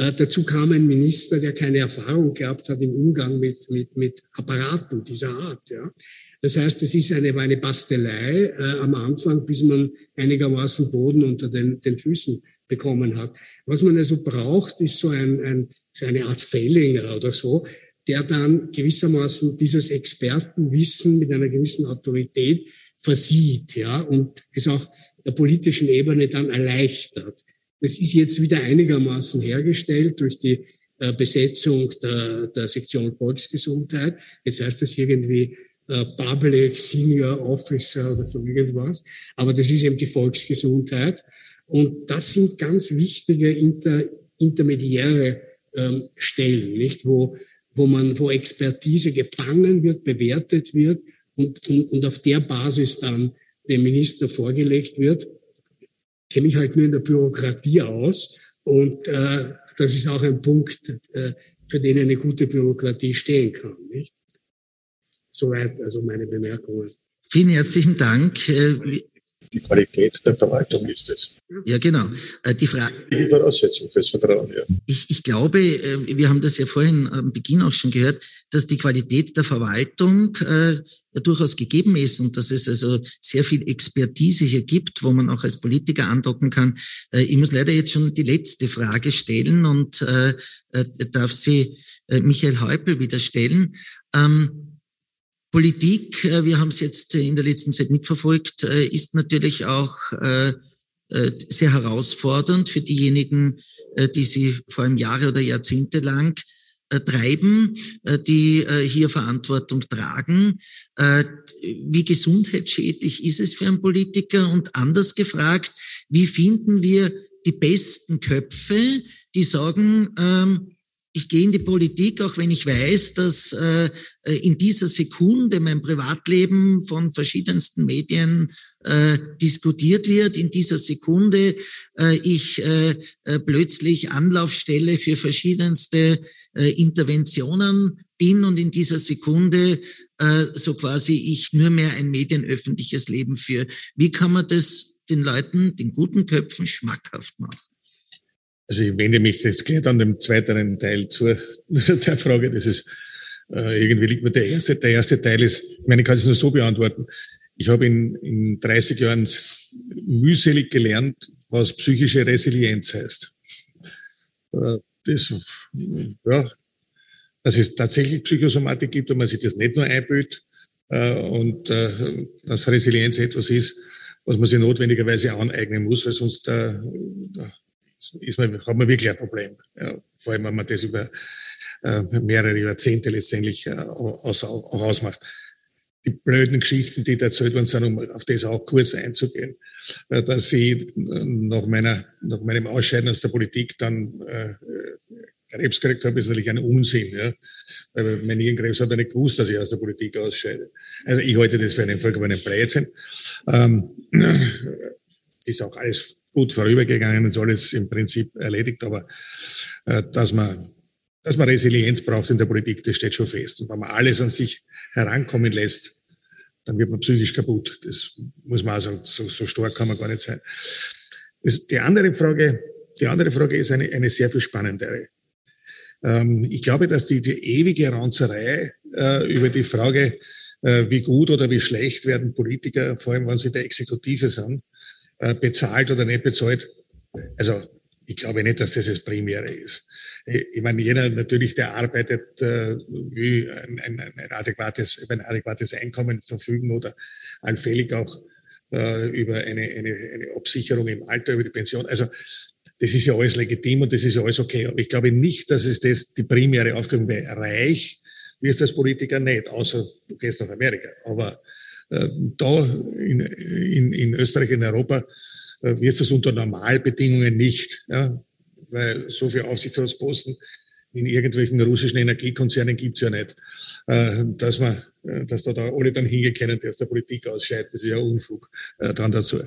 Äh, dazu kam ein Minister, der keine Erfahrung gehabt hat im Umgang mit, mit, mit Apparaten dieser Art. Ja. Das heißt, es ist eine, eine Bastelei äh, am Anfang, bis man einigermaßen Boden unter den, den Füßen bekommen hat. Was man also braucht, ist so, ein, ein, so eine Art Fellinger oder so, der dann gewissermaßen dieses Expertenwissen mit einer gewissen Autorität versieht, ja, und es auch der politischen Ebene dann erleichtert. Das ist jetzt wieder einigermaßen hergestellt durch die äh, Besetzung der, der Sektion Volksgesundheit. Jetzt heißt das irgendwie äh, Public Senior Officer oder so irgendwas. Aber das ist eben die Volksgesundheit. Und das sind ganz wichtige inter, intermediäre ähm, Stellen, nicht? Wo, wo man, wo Expertise gefangen wird, bewertet wird und, und, und auf der Basis dann dem Minister vorgelegt wird. Ich kenne mich halt nur in der Bürokratie aus und äh, das ist auch ein Punkt, äh, für den eine gute Bürokratie stehen kann, nicht? Soweit also meine Bemerkungen. Vielen herzlichen Dank. Die Qualität der Verwaltung ist es. Ja, genau. Äh, die Frage. Die Voraussetzung fürs Vertrauen, ja. Ich, ich glaube, äh, wir haben das ja vorhin am Beginn auch schon gehört, dass die Qualität der Verwaltung äh, durchaus gegeben ist und dass es also sehr viel Expertise hier gibt, wo man auch als Politiker andocken kann. Ich muss leider jetzt schon die letzte Frage stellen und darf sie Michael Häupl wieder stellen. Ähm, Politik, äh, wir haben es jetzt in der letzten Zeit mitverfolgt, äh, ist natürlich auch äh, sehr herausfordernd für diejenigen, die sie vor allem Jahre oder Jahrzehnte lang treiben, die hier Verantwortung tragen. Wie gesundheitsschädlich ist es für einen Politiker? Und anders gefragt, wie finden wir die besten Köpfe, die sagen, ähm, ich gehe in die Politik, auch wenn ich weiß, dass äh, in dieser Sekunde mein Privatleben von verschiedensten Medien äh, diskutiert wird. In dieser Sekunde äh, ich äh, äh plötzlich Anlaufstelle für verschiedenste äh, Interventionen bin und in dieser Sekunde äh, so quasi ich nur mehr ein medienöffentliches Leben führe. Wie kann man das den Leuten, den guten Köpfen schmackhaft machen? Also ich wende mich jetzt gleich an dem zweiten Teil zu der Frage. Das ist äh, irgendwie liegt mir der erste. Der erste Teil ist, ich meine, ich kann es nur so beantworten. Ich habe in, in 30 Jahren mühselig gelernt, was psychische Resilienz heißt. Äh, das, ja, dass es tatsächlich Psychosomatik gibt und man sich das nicht nur einbildet äh, und äh, dass Resilienz etwas ist, was man sich notwendigerweise aneignen muss, weil sonst da ist man, hat man wirklich ein Problem. Ja, vor allem, wenn man das über mehrere Jahrzehnte letztendlich aus, auch ausmacht die blöden Geschichten, die da erzählt worden sind, um auf das auch kurz einzugehen, äh, dass ich äh, nach, meiner, nach meinem Ausscheiden aus der Politik dann äh, Krebs gekriegt habe, ist natürlich ein Unsinn. Ja? Weil mein Nierenkrebs hat er nicht gewusst, dass ich aus der Politik ausscheide. Also ich halte das für einen vollkommenen Blödsinn. Ähm, ist auch alles gut vorübergegangen und alles im Prinzip erledigt, aber äh, dass man dass man Resilienz braucht in der Politik, das steht schon fest. Und wenn man alles an sich herankommen lässt, dann wird man psychisch kaputt. Das muss man auch sagen, so, so stark kann man gar nicht sein. Das, die andere Frage, die andere Frage ist eine, eine sehr viel spannendere. Ähm, ich glaube, dass die, die ewige Ranzerei äh, über die Frage, äh, wie gut oder wie schlecht werden Politiker, vor allem wenn sie der Exekutive sind, bezahlt oder nicht bezahlt. Also ich glaube nicht, dass das das Primäre ist. Ich meine, jeder natürlich, der arbeitet, äh, wie ein, ein, ein, adäquates, ein adäquates Einkommen verfügen oder allfällig auch äh, über eine, eine, eine Absicherung im Alter, über die Pension. Also das ist ja alles legitim und das ist ja alles okay. Aber ich glaube nicht, dass es das die primäre Aufgabe wäre. Reich wirst als Politiker nicht, außer du gehst nach Amerika. Aber äh, da in, in, in Österreich, in Europa, äh, wird es unter Normalbedingungen nicht. Ja? weil so viele Aufsichtsratsposten in irgendwelchen russischen Energiekonzernen gibt's ja nicht, äh, dass man, äh, dass da, da alle dann hingehen können, die aus der Politik ausscheiden. Das ist ja Unfug äh, dann dazu.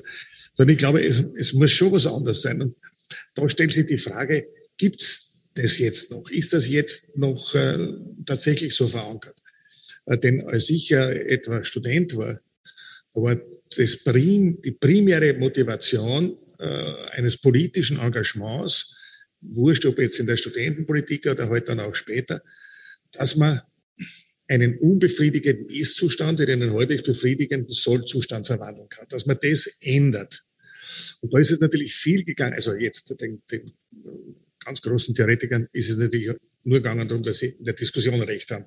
Sondern ich glaube, es, es muss schon was anderes sein. Und da stellt sich die Frage, gibt's das jetzt noch? Ist das jetzt noch äh, tatsächlich so verankert? Äh, denn als ich ja etwa Student war, war das prim, die primäre Motivation äh, eines politischen Engagements wurscht, ob jetzt in der Studentenpolitik oder halt dann auch später, dass man einen unbefriedigenden Ist-Zustand in einen halbwegs befriedigenden Soll-Zustand verwandeln kann, dass man das ändert. Und da ist es natürlich viel gegangen, also jetzt den, den ganz großen Theoretikern ist es natürlich nur gegangen darum, dass sie in der Diskussion recht haben.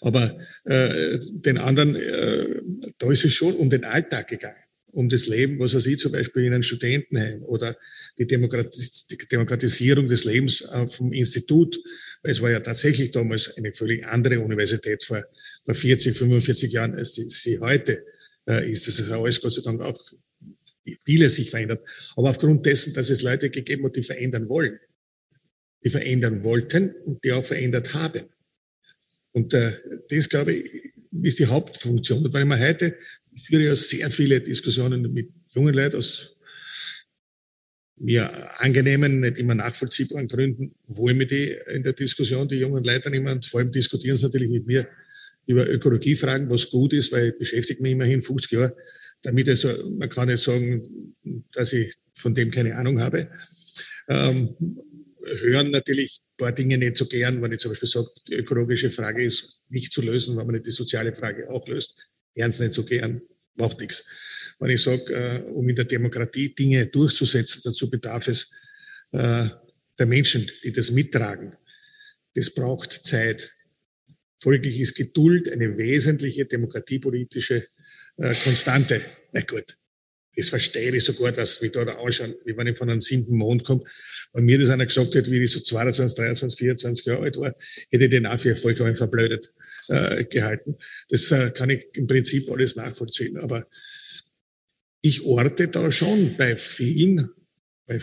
Aber äh, den anderen, äh, da ist es schon um den Alltag gegangen um das Leben, was er sieht, zum Beispiel in einem Studentenheim oder die, Demokratis die Demokratisierung des Lebens äh, vom Institut. Es war ja tatsächlich damals eine völlig andere Universität vor, vor 40, 45 Jahren, als die, sie heute äh, ist. Das ist alles Gott sei Dank auch vieles sich verändert. Aber aufgrund dessen, dass es Leute gegeben hat, die verändern wollen, die verändern wollten und die auch verändert haben. Und äh, das, glaube ich, ist die Hauptfunktion. Und wenn man heute ich führe ja sehr viele Diskussionen mit jungen Leuten aus mir angenehmen, nicht immer nachvollziehbaren Gründen, wo ich mit die in der Diskussion, die jungen Leute nehmen und vor allem diskutieren sie natürlich mit mir über Ökologiefragen, was gut ist, weil ich beschäftige mich immerhin 50 Jahre damit. Also man kann nicht sagen, dass ich von dem keine Ahnung habe. Ähm, hören natürlich ein paar Dinge nicht so gern, wenn ich zum Beispiel sage, die ökologische Frage ist nicht zu lösen, wenn man nicht die soziale Frage auch löst ernst nicht so gern, macht nichts. Wenn ich sage, äh, um in der Demokratie Dinge durchzusetzen, dazu bedarf es äh, der Menschen, die das mittragen. Das braucht Zeit. Folglich ist Geduld eine wesentliche demokratiepolitische äh, Konstante. Na gut, das verstehe ich sogar, dass wir da, anschauen, wie wenn ich von einem siebten Mond komme. Wenn mir das einer gesagt hätte, wie ich so 22, 23, 24 Jahre alt war, hätte ich den auch für vollkommen verblödet äh, gehalten. Das äh, kann ich im Prinzip alles nachvollziehen. Aber ich orte da schon bei vielen, bei,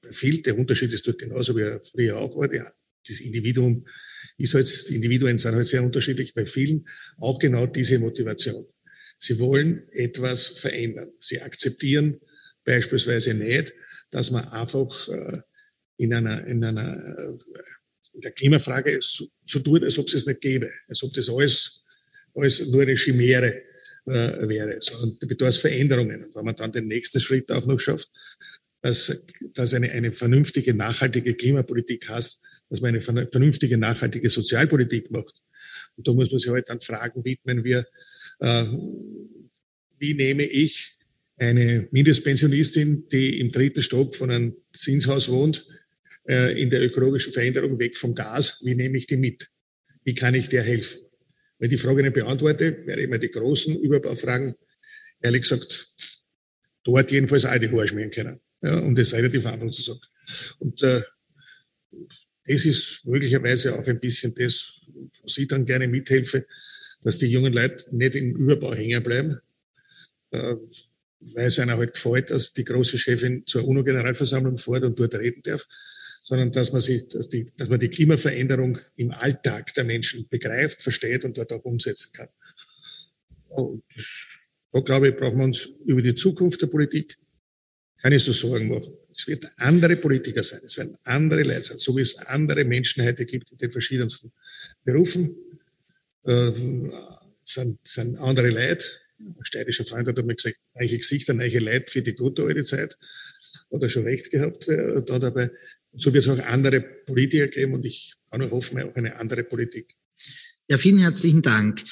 bei vielen, der Unterschied ist dort genauso wie er früher auch war. Ja, das Individuum ist halt, Individuen sind halt sehr unterschiedlich. Bei vielen auch genau diese Motivation. Sie wollen etwas verändern. Sie akzeptieren beispielsweise nicht, dass man einfach äh, in einer, in einer in der Klimafrage so, so tut, als ob es es nicht gäbe, als ob das alles, alles nur eine Chimäre äh, wäre, sondern da bedarf Veränderungen. Und wenn man dann den nächsten Schritt auch noch schafft, dass, dass eine, eine vernünftige, nachhaltige Klimapolitik hast, dass man eine vernünftige, nachhaltige Sozialpolitik macht. Und da muss man sich halt dann fragen, widmen wir äh, wie nehme ich eine Mindestpensionistin, die im dritten Stock von einem Zinshaus wohnt, äh, in der ökologischen Veränderung weg vom Gas, wie nehme ich die mit? Wie kann ich der helfen? Wenn die Frage nicht beantworte, werde ich mir die großen Überbaufragen, ehrlich gesagt, dort jedenfalls auch die Haare schmieren können, ja, um das relativ einfach zu sagen. Und äh, das ist möglicherweise auch ein bisschen das, was ich dann gerne mithelfe, dass die jungen Leute nicht im Überbau hängen bleiben, äh, weil es einer halt gefällt, dass die große Chefin zur UNO-Generalversammlung fährt und dort reden darf, sondern dass man sich, dass, die, dass man die Klimaveränderung im Alltag der Menschen begreift, versteht und dort auch umsetzen kann. Und das, da glaube ich, brauchen wir uns über die Zukunft der Politik keine so Sorgen machen. Es wird andere Politiker sein, es werden andere Leute sein, so wie es andere Menschen heute gibt in den verschiedensten Berufen. Äh, sind, sind andere Leute. Ein steirischer Freund hat mir gesagt, neue Gesichter, neue Leute für die gute alte Zeit. Hat er schon recht gehabt äh, da dabei. So wird es auch andere Politiker geben und ich kann nur hoffen, auch eine andere Politik. Ja, vielen herzlichen Dank.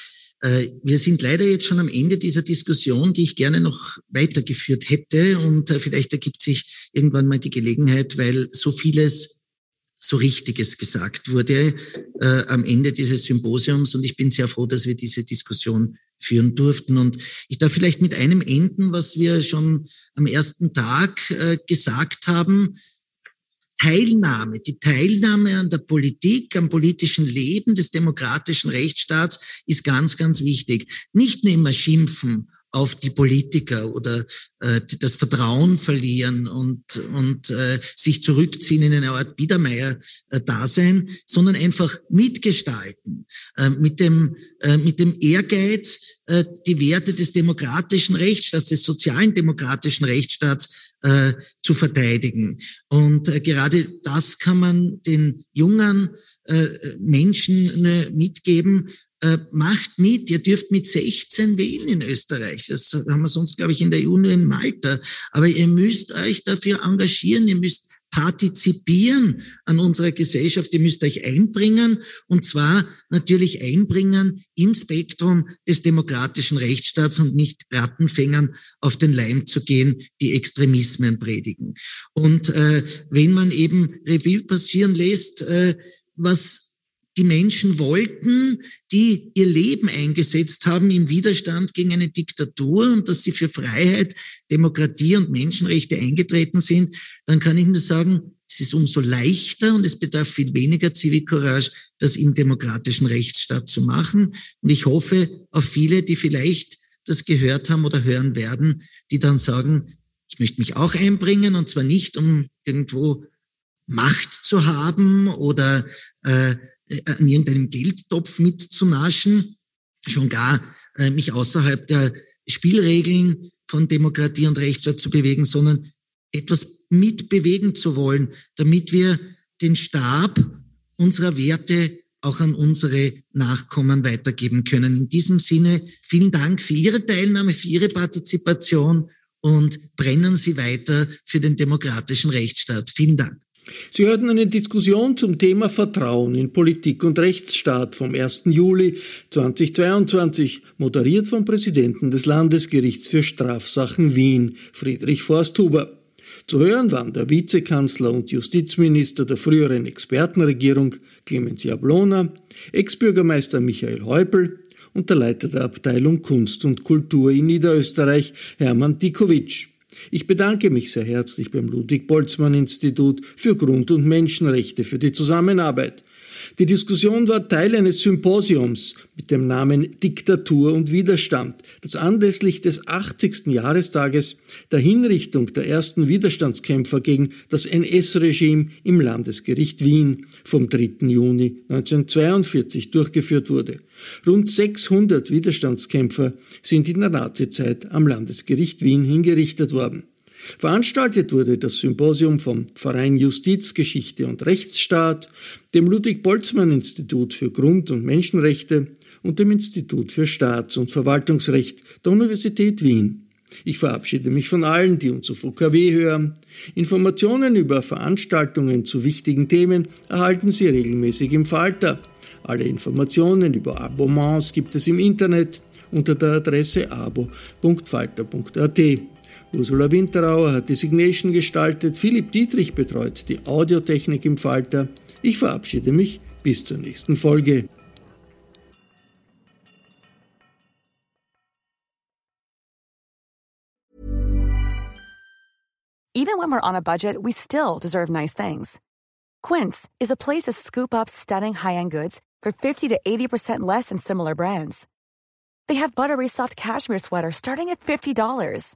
Äh, wir sind leider jetzt schon am Ende dieser Diskussion, die ich gerne noch weitergeführt hätte. Und äh, vielleicht ergibt sich irgendwann mal die Gelegenheit, weil so vieles so Richtiges gesagt wurde äh, am Ende dieses Symposiums. Und ich bin sehr froh, dass wir diese Diskussion führen durften. Und ich darf vielleicht mit einem enden, was wir schon am ersten Tag äh, gesagt haben. Teilnahme, die Teilnahme an der Politik, am politischen Leben des demokratischen Rechtsstaats ist ganz, ganz wichtig. Nicht nur immer schimpfen auf die Politiker oder äh, das Vertrauen verlieren und, und äh, sich zurückziehen in eine Art Biedermeier-Dasein, sondern einfach mitgestalten, äh, mit, dem, äh, mit dem Ehrgeiz, äh, die Werte des demokratischen Rechtsstaats, des sozialen demokratischen Rechtsstaats äh, zu verteidigen. Und äh, gerade das kann man den jungen äh, Menschen äh, mitgeben, äh, macht mit, ihr dürft mit 16 wählen in Österreich. Das haben wir sonst, glaube ich, in der EU nur in Malta. Aber ihr müsst euch dafür engagieren, ihr müsst partizipieren an unserer Gesellschaft. Ihr müsst euch einbringen und zwar natürlich einbringen im Spektrum des demokratischen Rechtsstaats und nicht Rattenfängern auf den Leim zu gehen, die Extremismen predigen. Und äh, wenn man eben Revue passieren lässt, äh, was die Menschen wollten, die ihr Leben eingesetzt haben im Widerstand gegen eine Diktatur und dass sie für Freiheit, Demokratie und Menschenrechte eingetreten sind, dann kann ich nur sagen, es ist umso leichter und es bedarf viel weniger Zivilcourage, das im demokratischen Rechtsstaat zu machen. Und ich hoffe auf viele, die vielleicht das gehört haben oder hören werden, die dann sagen, ich möchte mich auch einbringen und zwar nicht, um irgendwo Macht zu haben oder äh, an irgendeinem Geldtopf mitzunaschen, schon gar äh, mich außerhalb der Spielregeln von Demokratie und Rechtsstaat zu bewegen, sondern etwas mitbewegen zu wollen, damit wir den Stab unserer Werte auch an unsere Nachkommen weitergeben können. In diesem Sinne, vielen Dank für Ihre Teilnahme, für Ihre Partizipation und brennen Sie weiter für den demokratischen Rechtsstaat. Vielen Dank. Sie hörten eine Diskussion zum Thema Vertrauen in Politik und Rechtsstaat vom 1. Juli 2022, moderiert vom Präsidenten des Landesgerichts für Strafsachen Wien, Friedrich Forsthuber. Zu hören waren der Vizekanzler und Justizminister der früheren Expertenregierung Clemens Jablona, Ex-Bürgermeister Michael Häupl und der Leiter der Abteilung Kunst und Kultur in Niederösterreich, Hermann Dikovic. Ich bedanke mich sehr herzlich beim Ludwig-Boltzmann-Institut für Grund- und Menschenrechte für die Zusammenarbeit. Die Diskussion war Teil eines Symposiums mit dem Namen Diktatur und Widerstand, das anlässlich des 80. Jahrestages der Hinrichtung der ersten Widerstandskämpfer gegen das NS-Regime im Landesgericht Wien vom 3. Juni 1942 durchgeführt wurde. Rund 600 Widerstandskämpfer sind in der Nazizeit am Landesgericht Wien hingerichtet worden. Veranstaltet wurde das Symposium vom Verein Justiz, Geschichte und Rechtsstaat, dem Ludwig-Boltzmann-Institut für Grund- und Menschenrechte und dem Institut für Staats- und Verwaltungsrecht der Universität Wien. Ich verabschiede mich von allen, die uns auf OKW hören. Informationen über Veranstaltungen zu wichtigen Themen erhalten Sie regelmäßig im Falter. Alle Informationen über Abonnements gibt es im Internet unter der Adresse abo.falter.at. Ursula Winterauer hat die Signation gestaltet, Philipp Dietrich betreut die Audiotechnik im Falter. Ich verabschiede mich bis zur nächsten Folge. Even when we're on a budget, we still deserve nice things. Quince is a place to scoop up stunning high-end goods for 50 to 80% less than similar brands. They have buttery soft cashmere sweaters starting at $50,